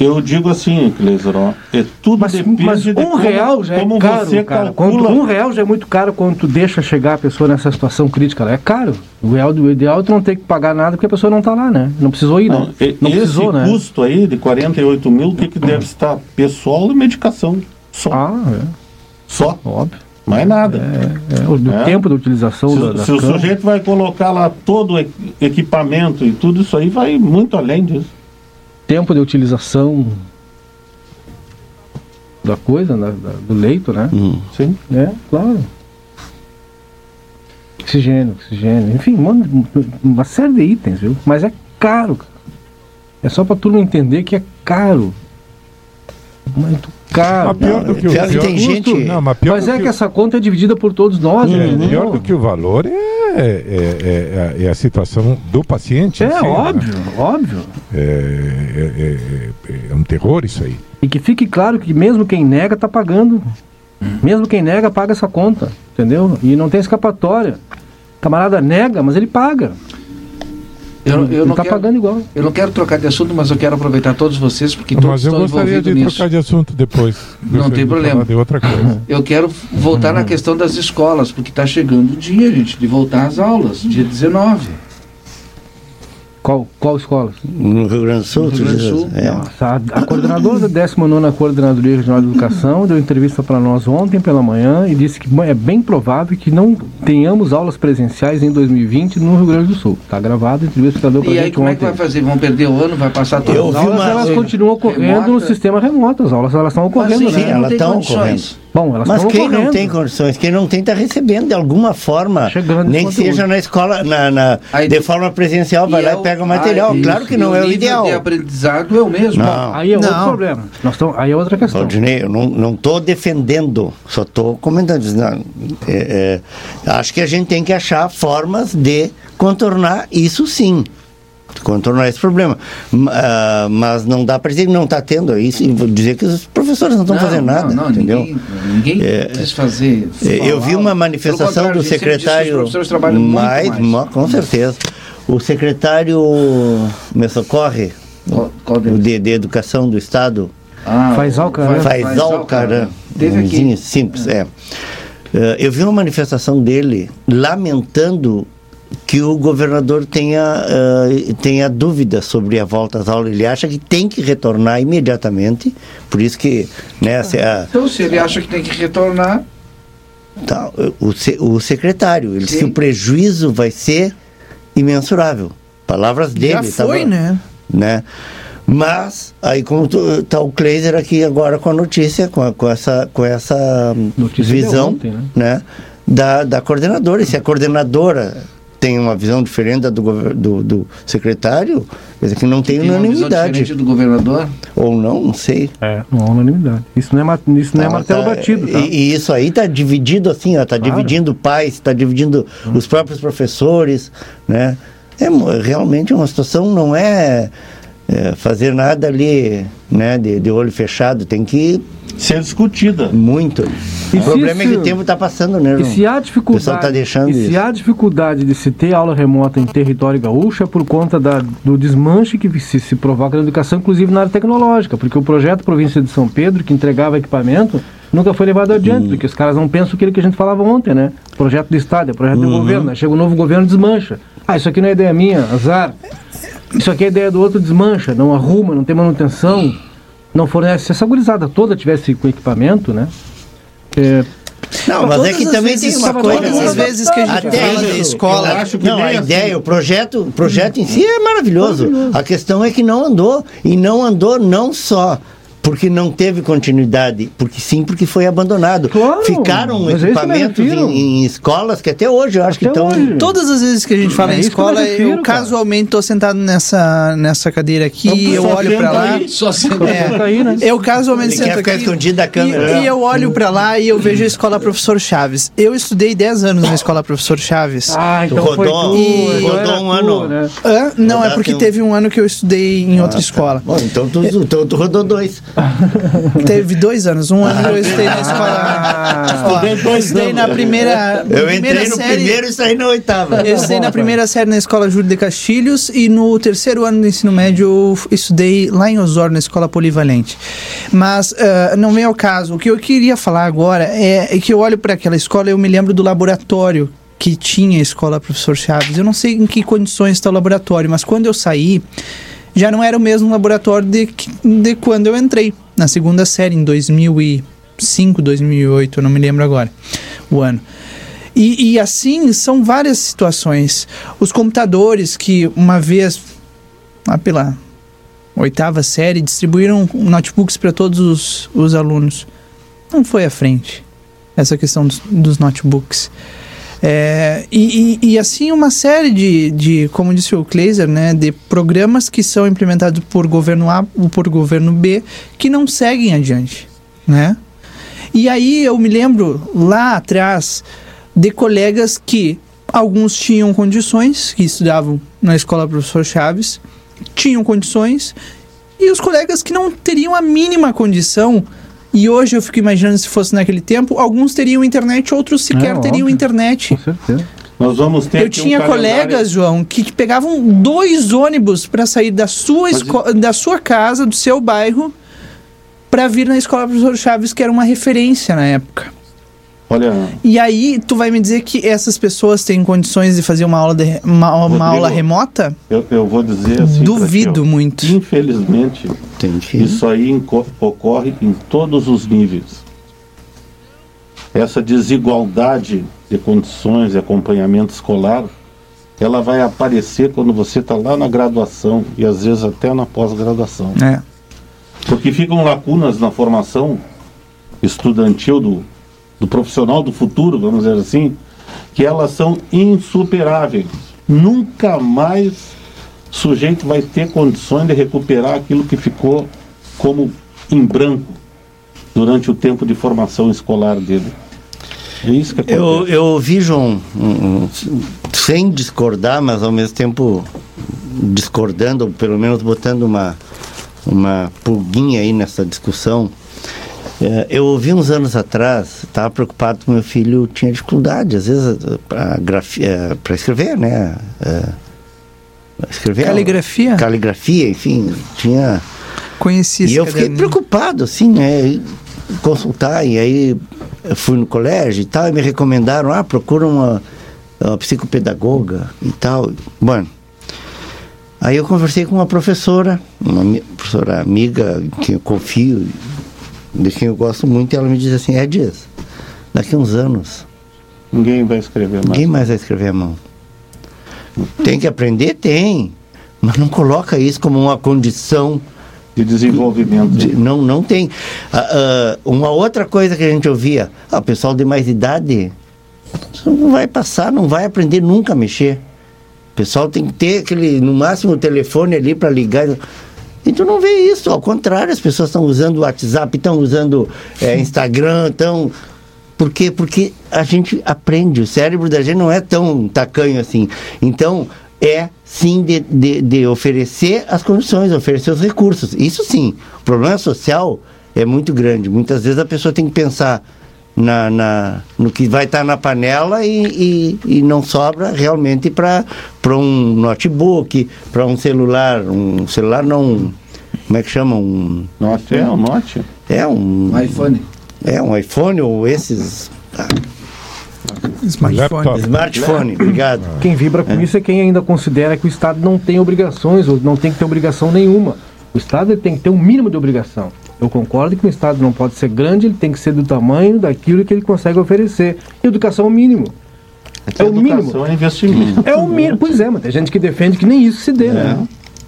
eu digo assim, Kleiser, ó, é tudo Mas, depende mas de um como, real já é como caro, você cara. calcula. Quando, um real já é muito caro quando tu deixa chegar a pessoa nessa situação crítica. Lá. É caro. O, real, o ideal é tu não ter que pagar nada porque a pessoa não tá lá, né? Não precisou ir, Não, né? e- Não esse precisou, né? custo aí de 48 mil, o que, que deve estar? Pessoal e medicação. Só. Ah, é. Só. Óbvio. Mais nada. É, o do É. tempo da utilização Se, da, das se o camas. sujeito vai colocar lá todo o equipamento e tudo isso aí, vai muito além disso. tempo de utilização da coisa, da- da- do leito, né? Hum. Sim. É, claro. Oxigênio, oxigênio, enfim, uma, uma série de itens, viu? Mas é caro, cara. É só pra turma entender que é caro. Muito caro. Mas pior do que o pior tem custo- gente- Não, mas pior Mas do é que o- essa conta é dividida por todos nós, é, entendeu? pior do que o valor é, é, é- é a situação do paciente. É si, né? óbvio, óbvio. É, é- é- é- é um terror isso aí. E que fique claro que mesmo quem nega tá pagando. Mesmo quem nega paga essa conta, entendeu? E não tem escapatória. Camarada nega, mas ele paga. Eu, não- eu não tá quero, pagando igual. eu não quero trocar de assunto, mas eu quero aproveitar todos vocês, porque todos Mas eu estão gostaria de nisso. trocar de assunto depois. Não tem problema. De outra coisa. Eu quero voltar na questão das escolas, porque está chegando o dia, gente, de voltar às aulas, dia 19. Qual, qual escola? No Rio Grande do Sul, No Rio Grande do? Sul. É. Nossa, a, a coordenadora da 19 Coordenadoria Regional de Educação deu entrevista para nós ontem pela manhã e disse que é bem provável que não tenhamos aulas presenciais em 2020 no Rio Grande do Sul. Está gravado a entrevista que ela deu para E aí gente como é que ontem. vai fazer? Vão perder o ano? Vai passar todas Eu as aulas uma- elas continuam ocorrendo no remota. sistema remoto, as aulas elas estão ocorrendo, Mas, sim, sim, né? não elas tem estão condições. Bom, elas Mas quem ocorrendo. não tem condições, quem não tem, está recebendo de alguma forma. Chegando nem que seja na escola, na, na- Aí de forma presencial, vai lá é e pega o material. Ah, claro que não é o ideal. de aprendizado é o mesmo. Não. Aí é outro Não. problema. Nós estamos, aí é outra questão. Valdinei, eu não estou defendendo, só estou comentando. não, é, é, acho que a gente tem que achar formas de contornar isso sim. Contornar esse problema. Ah, mas não dá para dizer que não está tendo isso e vou dizer que os professores não estão fazendo não, nada. Não, entendeu? ninguém, ninguém É, quis fazer. É, Eu vi uma manifestação do disse secretário. Os professores trabalham mais, muito mais. com certeza. O secretário me socorre, Qual, qual o de, de Educação do Estado, Ah, Faz Alcaran. Faz- faz Alcaran. Teve umzinho aqui. simples, é. Eh, Eu vi uma manifestação dele lamentando que o governador tenha, uh, tenha dúvida sobre a volta às aulas. Ele acha que tem que retornar imediatamente, por isso que... Né, a, então, se ele acha que tem que retornar... Tá, o, o secretário, ele disse que o prejuízo vai ser imensurável. Palavras dele. Já foi, tava, né? né? Mas, aí como está o Kleiser aqui agora com a notícia, com, a, com essa, com essa notícia visão ontem, né? né? da, da coordenadora. E se a coordenadora tem uma visão diferente da do, do, do secretário, quer dizer que não tem, tem unanimidade. Uma do governador? Ou não, não sei. É, não há unanimidade. Isso não é, isso não, é martelo tá, batido. Tá? E, e, isso aí está dividido assim, está claro. dividindo pais, está dividindo hum. os próprios professores, né? É realmente uma situação, não é é, fazer nada ali, né, de, de, olho fechado, tem que ser discutida. Muito. E o problema isso, é que o tempo está passando, né? E se há dificuldade, tá deixando e se há dificuldade de se ter aula remota em território gaúcho é por conta da, do desmanche que se, se provoca na educação, inclusive na área tecnológica, porque o projeto Província de São Pedro, que entregava equipamento, nunca foi levado adiante, hum. porque os caras não pensam aquilo que a gente falava ontem, né? Projeto do Estado, é projeto uhum. do governo, né? chega o um novo governo desmancha. Ah, isso aqui não é ideia minha, azar. Isso aqui é ideia do outro desmancha, não arruma, não tem manutenção, não fornece. Se essa gurizada toda tivesse com equipamento, né? É, não, mas é que também tem uma coisa. Todas as vezes que a gente Até fala da escola. Acho que não, a ideia, assim. o projeto, o projeto em si é maravilhoso. maravilhoso. A questão é que não andou. E não andou não só porque não teve continuidade, porque sim, porque foi abandonado. Claro, Ficaram é equipamentos em, em, escolas que até hoje eu acho até que estão. Todas as vezes que a gente fala é em escola, refiro, eu casualmente estou sentado nessa, nessa cadeira aqui, então, eu olho para lá. Aí, só senta é, aí, né? Eu casualmente sento aqui. escondido da câmera. E, e, eu olho para lá e eu vejo a escola Professor Chaves. Eu estudei 10 anos na escola Professor Chaves. Ah, então rodou, foi tu, e... rodou um ano. Né? não, é porque teve um ano que eu estudei em outra ah, tá. escola. Bom, então tu, então tu rodou dois. Teve dois anos. Um ano eu estudei na escola. Ah, eu estudei na primeira. Eu entrei no série, primeiro e saí na oitava. Eu estudei na primeira série na escola Júlio de Castilhos e no terceiro ano do ensino médio eu estudei lá em Osório, na escola polivalente. Mas uh, não vem ao caso. O que eu queria falar agora é, é que eu olho para aquela escola e eu me lembro do laboratório que tinha a escola Professor Chaves. Eu não sei em que condições está o laboratório, mas quando eu saí já não era o mesmo laboratório de, de quando eu entrei na segunda série, em 2005, 2008, eu não me lembro agora o ano. E, e, assim são várias situações. Os computadores que uma vez, lá pela oitava série, distribuíram notebooks para todos os, os alunos. Não foi à frente essa questão dos, dos notebooks. É, e, e, e, assim uma série de, de, como disse o Kleiser, né, de programas que são implementados por governo A ou por governo B que não seguem adiante, né? E aí eu me lembro lá atrás de colegas que alguns tinham condições, que estudavam na escola Professor Chaves, tinham condições, e os colegas que não teriam a mínima condição e hoje eu fico imaginando se fosse naquele tempo, alguns teriam internet, outros sequer é, teriam internet. Com certeza. Nós vamos ter Eu tinha um colegas, João, que pegavam dois ônibus para sair da sua, esco... da sua casa, do seu bairro, para vir na escola Professor Chaves, que era uma referência na época. Olha. E aí, tu vai me dizer que essas pessoas têm condições de fazer uma aula, de, uma, uma Rodrigo, aula remota? Eu, eu, vou dizer assim. Duvido muito. Infelizmente, Entendi. isso aí ocorre em todos os níveis. Essa desigualdade de condições de acompanhamento escolar, ela vai aparecer quando você está lá na graduação e às vezes até na pós-graduação. É. Porque ficam lacunas na formação estudantil do, do profissional do futuro, vamos dizer assim, que elas são insuperáveis. Nunca mais o sujeito vai ter condições de recuperar aquilo que ficou como em branco durante o tempo de formação escolar dele. É isso que acontece. Eu, eu ouvi, João, um, um, sem discordar, mas ao mesmo tempo discordando, ou pelo menos botando uma, uma pulguinha aí nessa discussão, eu ouvi uns anos atrás, estava preocupado que meu filho tinha dificuldade, às vezes, para é, escrever, né? É, escrever. Caligrafia? Caligrafia, enfim, tinha. Conheci E eu fiquei preocupado, assim, né? Consultar, e aí fui no colégio e tal, e me recomendaram, ah, procura uma. uma psicopedagoga e tal. Bom, aí eu conversei com uma professora, uma professora amiga, que eu confio, de quem eu gosto muito, e ela me diz assim, é Dias, daqui a uns anos, Ninguém vai escrever mais. ninguém mais vai escrever à mão. Tem que aprender? Tem. Mas não coloca isso como uma condição De desenvolvimento. de- não, não tem. Ah, ah, uma outra coisa que a gente ouvia, ah, o pessoal de mais idade não vai passar, não vai aprender nunca a mexer. O pessoal tem que ter aquele, no máximo, o telefone ali para ligar. E tu não vê isso, ao contrário, as pessoas estão usando o WhatsApp, estão usando eh, Instagram, estão. Por quê? Porque a gente aprende, o cérebro da gente não é tão tacanho assim. Então, é sim de, de, de oferecer as condições, oferecer os recursos. Isso sim. O problema social é muito grande. Muitas vezes a pessoa tem que pensar na, na- no que vai estar na panela e, e, e não sobra realmente para um notebook, para um celular. Um celular não. Como é que chama? Um, Note, é, o Note. é um. Um iPhone. É um iPhone ou esses. ah, Smartphone. Laptop. smartphone, obrigado. Quem vibra com isso é quem ainda considera que o Estado não tem obrigações, ou não tem que ter obrigação nenhuma. O Estado tem que ter um mínimo de obrigação. Eu concordo que o Estado não pode ser grande, ele tem que ser do tamanho daquilo que ele consegue oferecer. Educação é o mínimo. É o mínimo. Educação é investimento. É o mínimo. Pois é, mas tem gente que defende que nem isso se dê, né?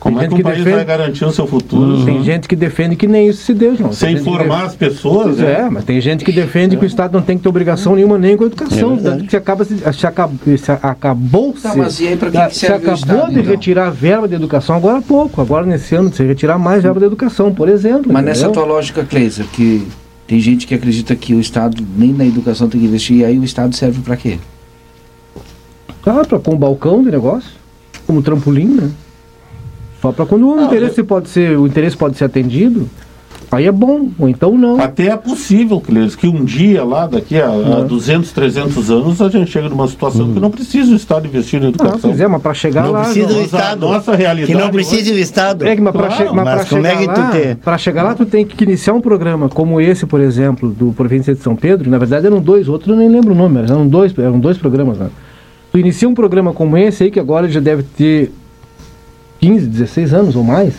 Como é Tem que gente um país defende- vai garantir o seu futuro? Tem gente que defende que nem isso se dê, não. Sem informar as pessoas, né? é, mas tem gente que defende que o Estado não tem que ter obrigação nenhuma nem com a educação. tanto que se acaba se, se, acaba, se acabou Tá, se, mas e aí que que se o acabou Estado, de então? retirar verba de educação agora há pouco, agora nesse ano de se retirar mais verba de educação, por exemplo. Mas nessa entendeu? tua lógica, Kleiser, que tem gente que acredita que o Estado nem na educação tem que investir, e aí o Estado serve pra quê? Ah, pra, com um balcão de negócio, como trampolim, né? Só para quando o interesse pode ser, o interesse pode ser atendido, aí é bom, ou então não. Até é possível, Cleiton, que um dia lá, daqui a, a 200, 300 anos, a gente chega numa situação que não precisa o Estado investir na educação. pois é, mas para chegar Não lá. precisa não- o Nossa- Estado. nossa realidade Que não hoje- precisa o Estado. É mas para Claro, che mas é chegar que tu lá, tem? pra chegar lá, tu tem que iniciar um programa como esse, por exemplo, do Província de São Pedro. Na verdade, eram dois, outro eu nem lembro o nome, eram dois, eram dois programas. Né? Tu inicia um programa como esse aí, que agora já deve ter 15, 16 anos ou mais.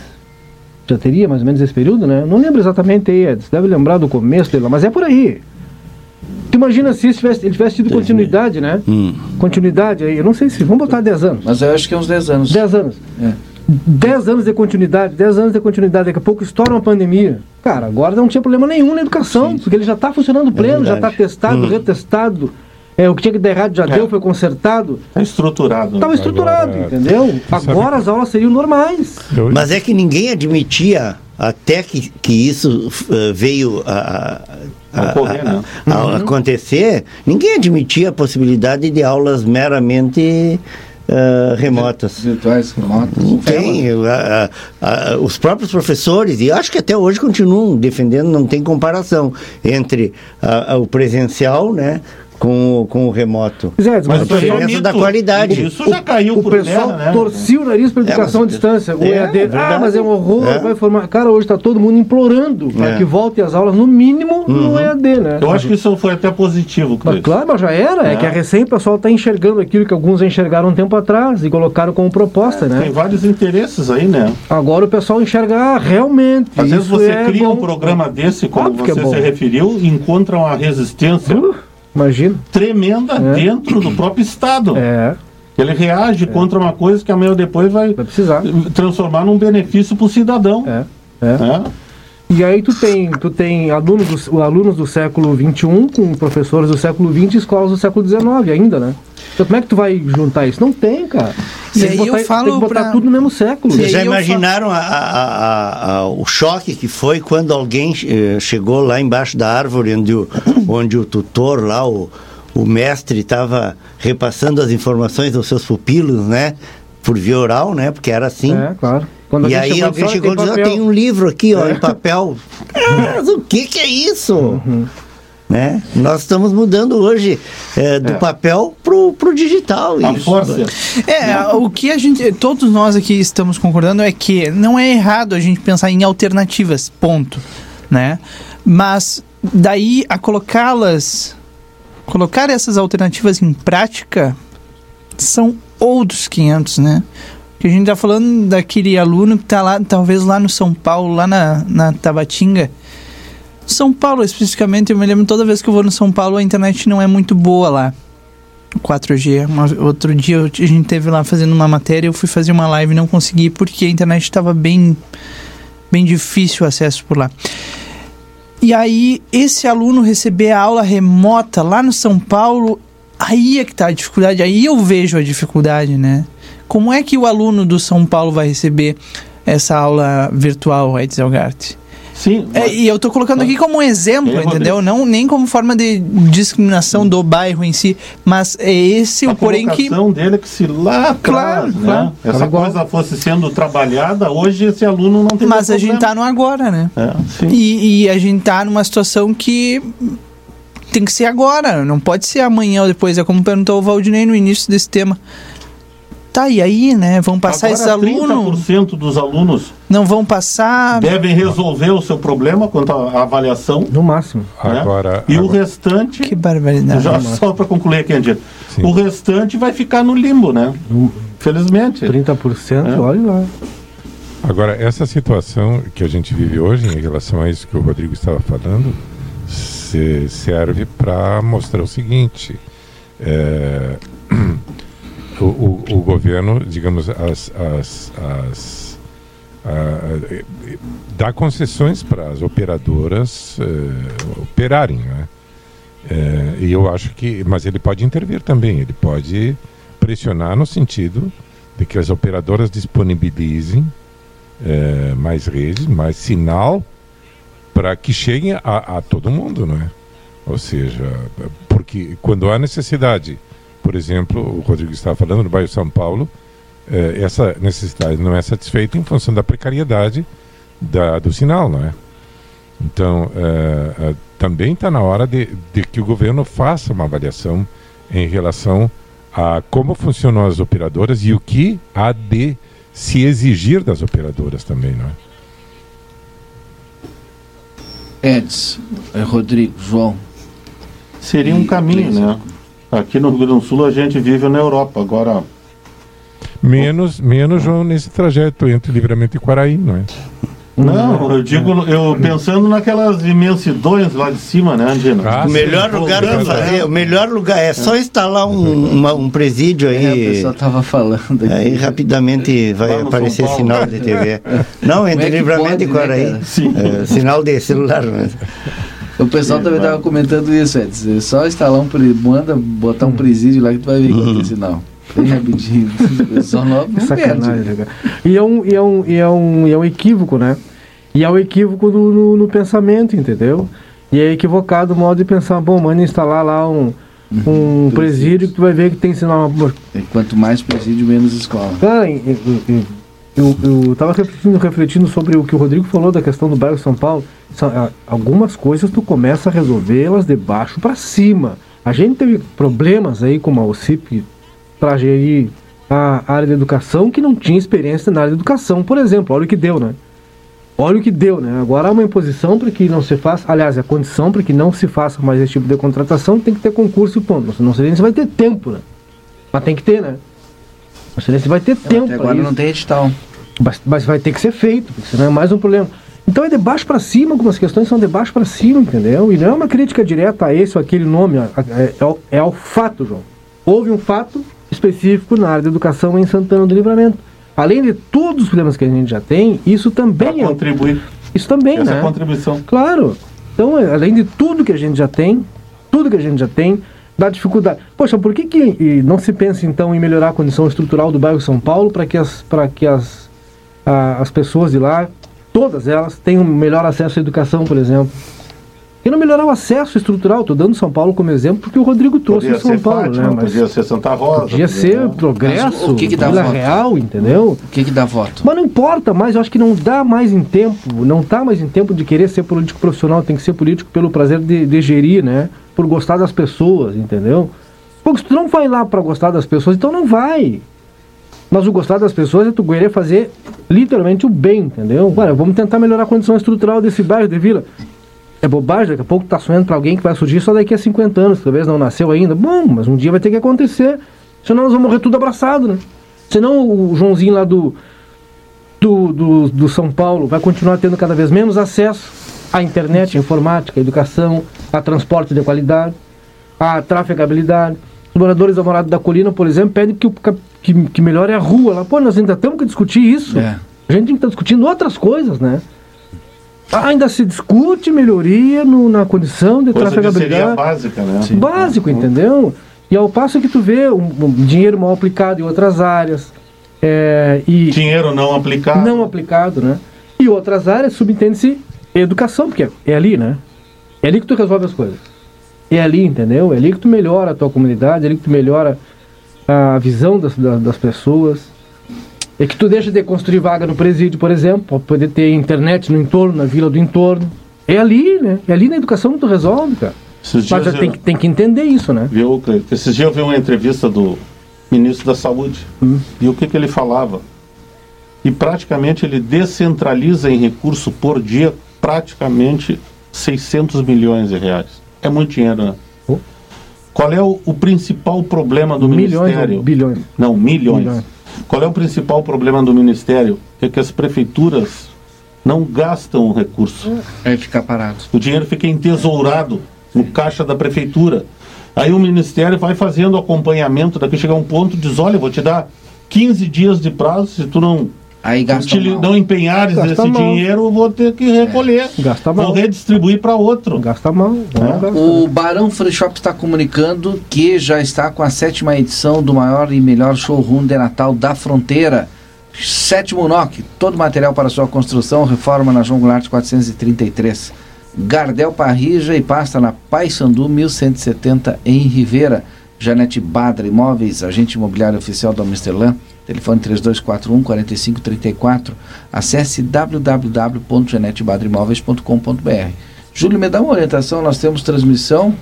Já teria mais ou menos esse período, né? Não lembro exatamente aí, Edson. Deve lembrar do começo dele, lá, mas é por aí. Tu imagina se isso tivesse, ele tivesse tido continuidade, né? Hum. Continuidade aí, eu não sei se. Vamos botar 10 anos. Mas eu acho que é uns 10 anos. 10 anos. É. 10 anos de continuidade, 10 anos de continuidade, daqui a pouco estoura uma pandemia. Cara, agora não tinha problema nenhum na educação, porque ele já está funcionando pleno, já está testado, retestado. É, o que tinha que dar errado já deu, foi consertado. Está estruturado. Estava estruturado, Agora, entendeu? Agora as aulas seriam normais. Mas é que ninguém admitia, até que, que isso eh, veio a, a- a- Ocorrer, né? a- a acontecer, ninguém admitia a possibilidade de aulas meramente eh, remotas. Virtuais, remotas. Tem. a- a- os próprios professores, e acho que até hoje continuam defendendo, não tem comparação entre o presencial né, com, o- com o remoto. Pois é, Mas mas aí é um diferença mito. da qualidade. Isso já caiu o por pessoal terra, né? torcia o nariz para educação mas- à distância. O é, EAD, é ah, mas é um horror, É. vai formar. Cara, hoje está todo mundo implorando para É. que volte às aulas, no mínimo, no EAD, né? Eu acho que isso foi até positivo, Mas claro, mas já era. É, É. que a recém o pessoal está enxergando aquilo que alguns enxergaram um tempo atrás e colocaram como proposta, Tem né? vários interesses aí, né? Agora o pessoal enxerga ah, realmente. Às vezes você é cria um bom. programa desse, como é você se referiu, encontra uma resistência Uh, imagina. tremenda É. dentro do próprio Estado. É, Ele reage contra uma coisa que amanhã ou depois vai vai precisar. transformar num benefício para o cidadão. É, é. né? E aí tu tem, tu tem alunos, do, alunos do século XXI com professores do século XX e escolas do século XIX ainda, né? Então como é que tu vai juntar isso? Não tem, cara. E Tem aí botar, eu falo tem que botar pra- tudo no mesmo século. Vocês já imaginaram a- a- a- a- o choque que foi quando alguém eh, chegou lá embaixo da árvore onde o, onde o tutor lá, o, o mestre, estava repassando as informações aos seus pupilos, né? Por via oral, né? Porque era assim. É, claro. Quando E aí alguém chegou e "Olha, disse, tem "Ó, tem papel." um livro aqui, ó, É. em papel. Ah, mas o que que é isso? Uhum. Né? Nós estamos mudando hoje eh, do É. papel pro, pro digital. A Isso. força. É, o que a gente, todos nós aqui estamos concordando é que não é errado a gente pensar em alternativas, ponto, né? Mas daí a colocá-las, colocar essas alternativas em prática são outros 500, né? A gente tá falando daquele aluno que tá lá, talvez lá no São Paulo, lá na, na Tabatinga. São Paulo, especificamente, eu me lembro toda vez que eu vou no São Paulo, a internet não é muito boa lá. 4G. Uma, outro dia a gente teve lá fazendo uma matéria, eu fui fazer uma live e não consegui porque a internet estava bem, bem difícil o acesso por lá. E aí, esse aluno receber a aula remota lá no São Paulo, aí é que tá a dificuldade, aí eu vejo a dificuldade, né? Como é que o aluno do São Paulo vai receber essa aula virtual, Edson Elgart? Sim. É, e eu tô colocando aqui como um exemplo, É, entendeu? Não nem como forma de discriminação do bairro em si, mas é esse a o porém que colocação dele é que se lá atrás, Claro, né, claro. essa coisa fosse sendo trabalhada, hoje esse aluno não tem mas a gente tá no agora, né? É, sim. E, e a gente tá numa situação que tem que ser agora, não pode ser amanhã ou depois. É como perguntou o Valdinei no início desse tema. Tá, e aí, né? Vão passar Agora, esses alunos? 30% dos alunos Não vão passar. devem resolver o seu problema quanto à avaliação. No máximo. né? Agora, E o agora- restante, Que barbaridade. já só para concluir aqui, Andy, Sim. o restante vai ficar no limbo, né? Felizmente. 30%, É. olha lá. Agora, essa situação que a gente vive hoje, em relação a isso que o Rodrigo estava falando, se- serve para mostrar o seguinte: é, o, o- o governo, digamos, as, as, as, eh, dá concessões para as operadoras eh, operarem, né? É, e eu acho que, mas ele pode intervir também, ele pode pressionar no sentido de que as operadoras disponibilizem é, mais redes, mais sinal para que cheguem a, a todo mundo, não é? Ou seja, porque quando há necessidade, por exemplo, o Rodrigo estava falando no bairro São Paulo, é, essa necessidade não é satisfeita em função da precariedade da, do sinal, não é? Então, é, é, também está na hora de, de que o governo faça uma avaliação em relação a como funcionam as operadoras e o que há de se exigir das operadoras também, não é? Edson, é Rodrigo, João. Seria um caminho, né? Aqui no Rio Grande do Sul a gente vive na Europa. Agora, Menos, menos João, nesse trajeto entre Livramento e Quaraí, não é? não, eu digo, eu pensando naquelas imensidões lá de cima, né, Andina? Ah, O melhor sim. lugar para fazer, né? o melhor lugar é só instalar um, uma- um presídio É, o aí. pessoal tava falando aqui. Aí rapidamente vai aparecer sinal de TV. Não, entre é livramento pode, e né, Quaraí. Sim. É, sinal de celular. Mas... O pessoal também tava comentando isso, Edson. É só instalar um manda botar um Hum. presídio lá que tu vai ver que vai ter sinal. Bem rapidinho. O pessoal não, não Sacanagem, perde. né? E é um, e é um, e é um, e é um equívoco, né? E é um equívoco no, no, no pensamento, entendeu? E é equivocado o modo de pensar, bom, manda instalar lá um, um presídio que tu vai ver que tem sinal. E Quanto mais presídio, menos escola. Cara, eu, eu, eu, eu tava refletindo, refletindo sobre o que o Rodrigo falou da questão do bairro São Paulo. São, ah, algumas coisas tu começa a resolvê-las de baixo para cima. A gente teve problemas aí com a OCIP para gerir a área da educação que não tinha experiência na área da educação, por exemplo. Olha o que deu, né? Olha o que deu, né? Agora há uma imposição para que não se faça, aliás, a condição para que não se faça mais esse tipo de contratação tem que ter concurso e ponto. Não sei nem se vai ter tempo, né? Mas tem que ter, né? Não sei nem se vai ter tempo Até agora isso. não tem edital. Mas, mas vai ter que ser feito, porque senão é mais um problema. Então é de baixo para cima, algumas questões são de baixo para cima, entendeu? E não é uma crítica direta a esse ou aquele nome, é, é ao- é ao fato, João. Houve um fato específico na área da educação em Santana do Livramento. Além de todos os problemas que a gente já tem, isso Para também é. contribuir. Isso também, Essa é né? contribuição. Claro. Então, é, além de tudo que a gente já tem, tudo que a gente já tem, dá dificuldade. Poxa, por que, que não se pensa então em melhorar a condição estrutural do bairro São Paulo para que, as, pra que as, a- as pessoas de lá, todas elas, tenham melhor acesso à educação, por exemplo? E não melhorar o acesso estrutural, estou dando São Paulo como exemplo porque o Rodrigo trouxe Podia em São ser Paulo, Fátima, né? Mas podia ser Santa Rosa. podia ser né? progresso, Mas o que que dá Vila voto? Real, entendeu? O que que dá voto? Mas não importa mais, eu acho que não dá mais em tempo, não tá mais em tempo de querer ser político profissional, tem que ser político pelo prazer de, de gerir, né? Por gostar das pessoas, entendeu? Porque se tu não vai lá pra gostar das pessoas, então não vai. Mas o gostar das pessoas é tu querer fazer literalmente o bem, entendeu? Olha, vamos tentar melhorar a condição estrutural desse bairro de vila. É bobagem, daqui a pouco tá sonhando pra alguém que vai surgir só daqui a 50 anos, talvez não nasceu ainda. Bom, mas um dia vai ter que acontecer. Senão nós vamos morrer tudo abraçado, né? Senão o Joãozinho lá do, do, do, do São Paulo vai continuar tendo cada vez menos acesso à internet, à informática, à educação, a transporte de qualidade, à trafegabilidade. Os moradores da Morada da Colina, por exemplo, pedem que, o, que, que melhore a rua lá. Pô, nós ainda temos que discutir isso. É. A gente tem que estar discutindo outras coisas, né? Ainda se discute melhoria no- na condição de Coisa seria trafegabilidade básica, né? básico, entendeu? E ao passo que tu vê um, um dinheiro mal aplicado em outras áreas é, e Dinheiro não aplicado. não aplicado, né? E outras áreas subentende-se educação, porque é ali, né? É ali que tu resolve as coisas. É ali, entendeu? É ali que tu melhora a tua comunidade, é ali que tu melhora a visão das, da- das pessoas. É que tu deixa de construir vaga no presídio, por exemplo, para poder ter internet no entorno, na vila do entorno. É ali, né? É ali na educação que tu resolve, cara. Esses Mas tem, eu- que- tem que entender isso, né? Viu, Cleiton? Esses dias eu vi uma entrevista do ministro da Saúde. E o que, que ele falava? E praticamente ele descentraliza em recurso por dia praticamente 600 milhões de reais. É muito dinheiro, né? Oh. Qual é o, o principal problema do Milhões Ministério? bilhões? Não, milhões. Milhões. Qual é o principal problema do Ministério? É que as prefeituras não gastam o recurso. É ficar parado. O dinheiro fica entesourado no caixa da prefeitura. Aí o Ministério vai fazendo acompanhamento, daqui chega um ponto, diz, olha, eu vou te dar 15 dias de prazo, se tu não, Aí gasta te, mal. não empenhares Gasta esse mal. dinheiro, eu vou ter que recolher. Gasta vou mal. redistribuir para outro. Gasta mal. gasta. O Barão Free Shop está comunicando que já está com a sétima edição do maior e melhor showroom de Natal da fronteira. Sétimo NOC, todo material para sua construção, reforma na João Goulart 433. Gardel Parrija e pasta na Paysandu 1170 em Rivera. Janete Badra Imóveis, agente imobiliário oficial do Amsterdã. Telefone 3241 4534. Acesse www.janetebadrimóveis.com.br. Júlio, me dá uma orientação, nós temos transmissão.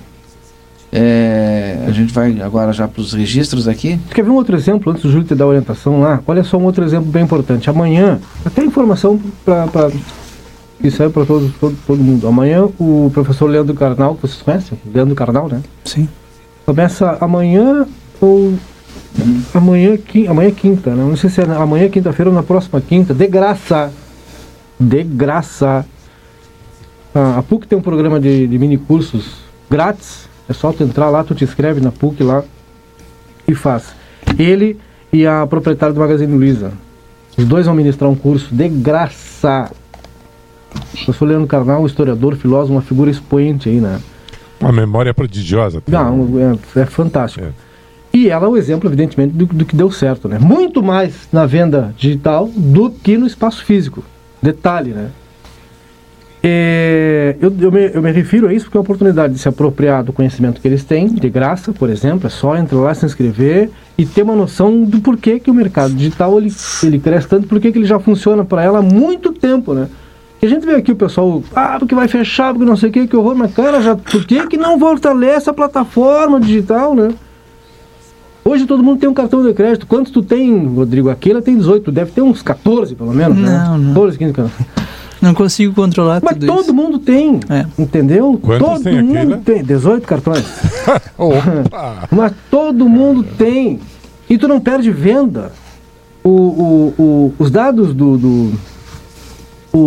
É, a gente vai agora já para os registros aqui. Quer ver um outro exemplo antes do Júlio te dar a orientação lá? Olha só um outro exemplo bem importante. Amanhã, até informação para que serve para todo, todo, todo mundo. Amanhã o professor Leandro Carnal, que vocês conhecem? Leandro Carnal, né? Sim. Começa amanhã ou amanhã, quin- amanhã é quinta, né? Não sei se é amanhã quinta-feira ou na próxima quinta, de graça. De graça. Ah, a PUC tem um programa de, de mini cursos grátis. É só tu entrar lá, tu te inscreve na PUC lá e faz. Ele e a proprietária do Magazine Luiza. Os dois vão ministrar um curso de graça. Eu sou Leandro Carnal, um historiador, filósofo, uma figura expoente aí, né? Uma memória prodigiosa. Não, é, é fantástico. É. E ela é o exemplo, evidentemente, do, do que deu certo, né? Muito mais na venda digital do que no espaço físico. Detalhe, né? É, eu, eu, me, eu me refiro a isso porque é uma oportunidade de se apropriar do conhecimento que eles têm, de graça, por exemplo, é só entrar lá, se inscrever e ter uma noção do porquê que o mercado digital ele, ele cresce tanto, porquê que ele já funciona para ela há muito tempo, né? E a gente vê aqui o pessoal, ah, porque vai fechar, porque não sei o que, que horror, mas cara, já, por que, que não fortalece a plataforma digital, né? Hoje todo mundo tem um cartão de crédito. Quantos tu tem, Rodrigo? Aquela tem 18, tu deve ter uns 14 pelo menos, né? Não, não. 14, 15, cara. Não consigo controlar Mas tudo todo isso. mundo tem, É. entendeu? Quantos todo tem mundo Aquila? tem, 18 cartões. Opa! Mas todo mundo tem. E tu não perde venda. O, o, o- os dados do. do- o-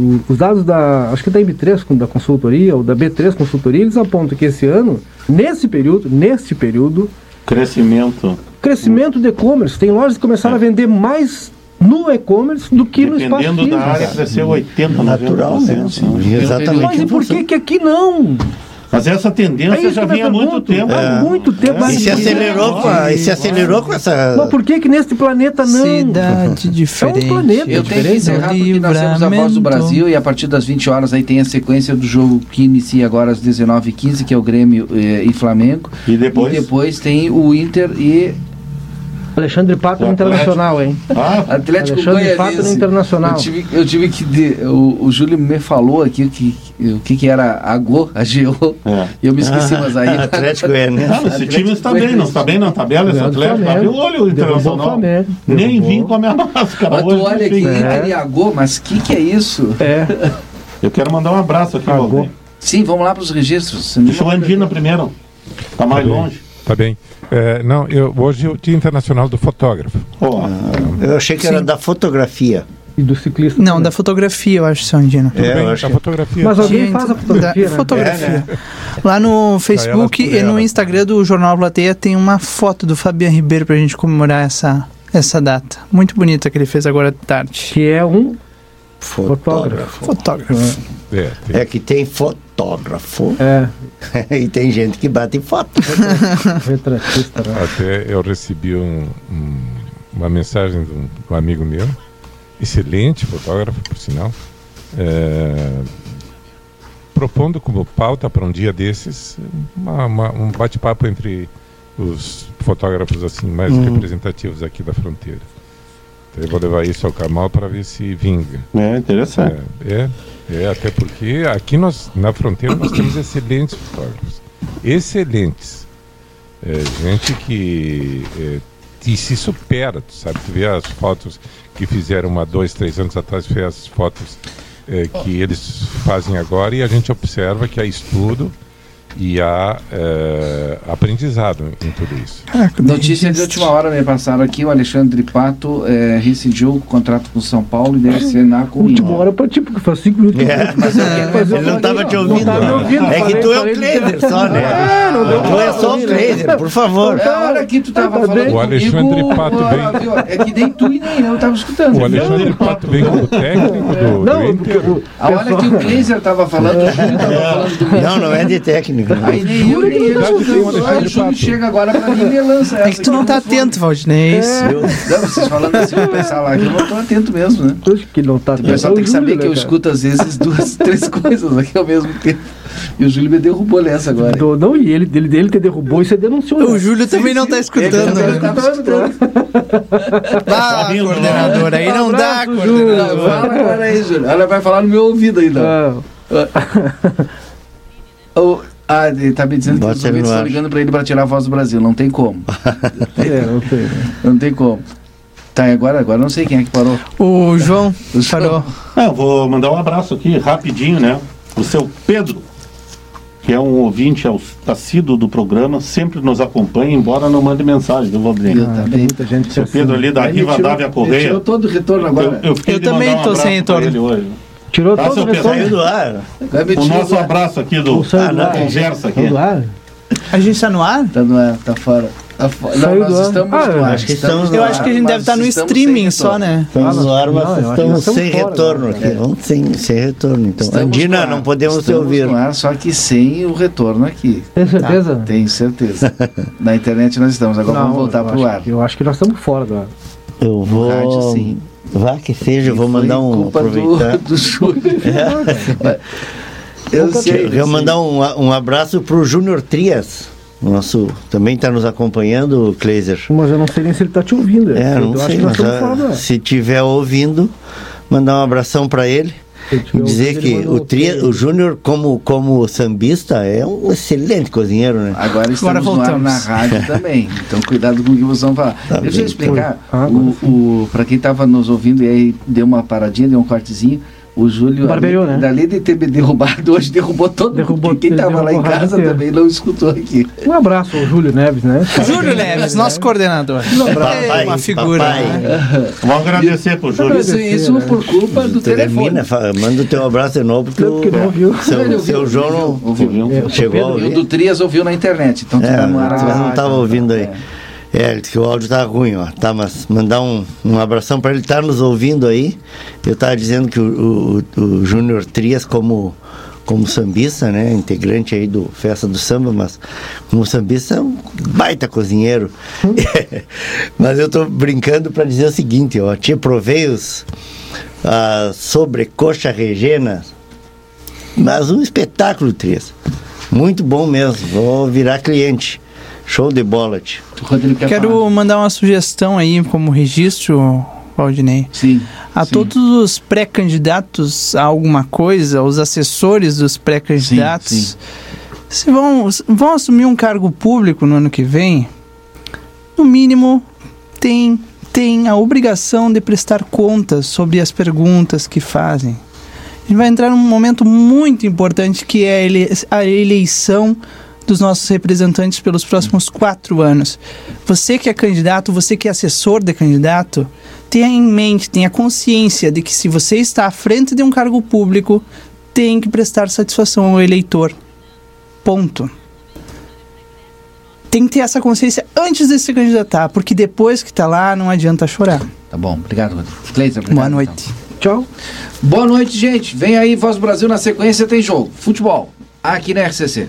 o- os dados da. Acho que da M3, com- da consultoria, ou da B3 consultoria, eles apontam que esse ano, nesse período, nesse período, Crescimento. crescimento do e-commerce. Tem lojas que começaram a vender mais no e-commerce do que no espaço Dependendo físico. da área, cresceu 80%, 90%. Naturalmente. né? Exatamente. Mas e por que, que aqui não? Mas essa É tendência isso já vinha há muito tempo. Há muito tempo. É. E se acelerou com, a, e se acelerou com essa. Mas por que que neste planeta não? Cidade diferente. planeta. Eu tenho que encerrar porque nós temos a Voz do Brasil e a partir das 20 horas aí tem a sequência do jogo que inicia agora às 19h15, que é o Grêmio eh, e Flamengo. E depois? E depois tem o Inter e Alexandre Pato no. Internacional, hein? Ah, Atlético Alexandre Pato no. Internacional. Eu tive, eu tive que. de- o, o Júlio me falou aqui o que, o que, que era a Go, a GO. É. E eu me esqueci, mas aí. Atlético Goianiense. Ah, mas esse time está bem, não está bem na tabela, esse Atlético. Flamengo. Abriu o olho o Internacional. Nem vim com a minha máscara Mas tu hoje. olha aqui. Inter e a Go, mas o que, que é isso? É. Eu quero mandar um abraço aqui. Valdir. Sim, vamos lá para os registros. Deixa o Andina primeiro. Tá mais longe. Tá bem. É, não, eu, hoje é o Dia Internacional do Fotógrafo. Ah, eu achei que era Sim. da fotografia. E do ciclista. Não, também. da fotografia, eu acho, Sandino. É, bem, eu acho a que- fotografia. Mas alguém Gente, faz a fotografia, da- né? fotografia. Lá no Facebook e no. Instagram do Jornal Plateia tem uma foto do Fabian Ribeiro pra gente comemorar essa, essa data. Muito bonita que ele fez agora de tarde. Que é um Fotógrafo. Fotógrafo. É, tem- É que tem fotógrafo é, e tem gente que bate foto. retratista. Né? Até eu recebi um- um- uma mensagem de um, de um amigo meu, excelente fotógrafo, por sinal, é, propondo como pauta para um dia desses uma- uma- um bate-papo entre os fotógrafos assim mais Uhum. representativos aqui da fronteira. Então eu vou levar isso ao Camal para ver se vinga. É interessante. É, é, é, até porque aqui nós, na fronteira, nós temos excelentes fotógrafos. Excelentes. É, gente que é, se supera, tu sabe? Tu vê as fotos que fizeram há dois, três anos atrás, vê as fotos é, que eles fazem agora e a gente observa que há estudo e há é, aprendizado em tudo isso. Notícia de última hora me passaram aqui, o Alexandre Pato eh, rescindiu o contrato com o São Paulo e deve ser na Coimbra. Última hora pra tipo que faz cinco minutos. É, Mas eu quero fazer Ele não estava te ouvindo. Não tava me ouvindo, É que tu é o Kleider só, né? É, não deu Tu é só o Kleider, por favor. É a hora que tu tava Tá falando bem. O Alexandre comigo, Pato vem-? É que nem tu e nem eu tava escutando. O Alexandre Pato vem como técnico do, Não, do porque Inter. o A hora que o Glazer tava falando, o Júlio tava falando do Não, não é de técnico. Não. Aí nem eu, nem ele. Aí o Júlio chega agora pra mim e lança essa. É que tu não tá atento, Valdinei. é isso. Não, vocês falando assim, eu pensar lá que eu não tô atento mesmo, né? Acho que não tá O pessoal É tem que o saber que eu né, escuto às vezes duas, três coisas aqui ao mesmo tempo. E o Júlio me derrubou nessa agora. Do- Não, e ele, ele, ele te derrubou e você denunciou. O né? Júlio também não tá escutando. também não né? tava escutando. Ah, coordenador, aí não dá, Abraço, coordenador. Fala agora aí, Júlio. Ela vai falar no meu ouvido ainda. Ah, O- Ah, ele tá me dizendo que os ouvintes estão ligando pra ele pra tirar a voz do Brasil. Não tem como. é, não sei. né? Não tem como. Tá, e agora, agora não sei quem é que parou. O João O parou. Ah, eu vou mandar um abraço aqui, rapidinho, né? O seu Pedro, que é um ouvinte assíduo do programa, sempre nos acompanha, embora não mande mensagem? Eu Ah, tem também. muita gente Seu assim, Pedro ali da Riva Dávia Correia. Tirou todo retorno agora. Eu, eu Eu também um abraço sem retorno. ele hoje. Tirou Tá, todo o retorno. Do ar. O nosso ar. abraço aqui do Não Ah, do não, ar. conversa aqui. Do ar? A gente tá no ar? Tá no ar, tá fora. Tá fora. Não, nós ar. estamos Ah, no ar. acho que estamos no Eu no ar, acho que a gente deve estar no estamos streaming só, né? Estamos Ah, no ar, não, mas que estamos estamos sem fora retorno aqui. é. Vamos sem, sem retorno. Então, Estamos Andina, no ar. não podemos te Estamos ouvir. no ar, só que sem o retorno aqui. Tem certeza? Tenho certeza. Na internet nós estamos. Agora vamos voltar pro acho ar. que- Eu acho que nós estamos fora do ar. Eu vou. rádio, sim. Vá que seja, eu vou mandar um. culpa Aproveitar. do, do Júlio. Eu sei. Eu quero mandar um, um abraço pro Júnior Trias. Nosso, também está nos acompanhando, Kleiser. Mas eu não sei nem se ele tá te ouvindo. É, eu não acho sei, que nós mas ah, ar. se tiver ouvindo, mandar um abração para ele. Dizer que o, ok. o Júnior, como, como sambista, é um excelente cozinheiro, né? Agora estamos Agora no ar voltamos. na rádio também. Então cuidado com o que vocês vão falar. Tá Deixa eu bem. explicar. Ah, o, o, para quem estava nos ouvindo e aí deu uma paradinha, deu um cortezinho. O Júlio, Barbeou, né? além de ter me derrubado, hoje derrubou todo Derrubou- mundo. Quem estava lá em casa também não escutou aqui. Um abraço ao Júlio Neves, né? Júlio Neves, nosso coordenador. É uma figura. papai. né? Vamos agradecer pro Júlio. Isso, isso né? por culpa do telefone. Termina, fa- manda o teu abraço de novo, porque Não, porque não ouviu. o seu, ouviu, seu João não ouviu. Ouviu? É, o chegou a E o ouvir. do Trias ouviu na internet. Então tu É, tá na não rádio, tava ouvindo aí. é. É, ele disse que o áudio tá ruim, ó. Tá, mas mandar um, um abração para ele estar nos ouvindo aí. Eu tava dizendo que o, o, o Júnior Trias, como, como sambista, né? Integrante aí do Festa do Samba, mas como sambista é um baita cozinheiro. mas eu tô brincando para dizer o seguinte, ó. Te provei os a sobrecoxa regena, mas um espetáculo, Trias. Muito bom mesmo. Vou virar cliente. Show de bola, tio. Quer Quero falar. mandar uma sugestão aí como registro, Valdinei. Sim. A sim. todos os pré-candidatos a alguma coisa, os assessores dos pré-candidatos, Sim, sim. se vão, vão assumir um cargo público no ano que vem, no mínimo tem, tem a obrigação de prestar contas sobre as perguntas que fazem. A gente vai entrar num momento muito importante que é a eleição dos nossos representantes pelos próximos quatro anos. Você que é candidato, você que é assessor de candidato, tenha em mente, tenha consciência de que se você está à frente de um cargo público, tem que prestar satisfação ao eleitor. Ponto. Tem que ter essa consciência antes de se candidatar, porque depois que está lá, não adianta chorar. Tá bom, obrigado, Rodrigo. Cleiton, obrigado, Boa noite. Então. Tchau. Boa noite, gente. Vem aí, Voz Brasil, na sequência tem jogo. Futebol, aqui na RCC.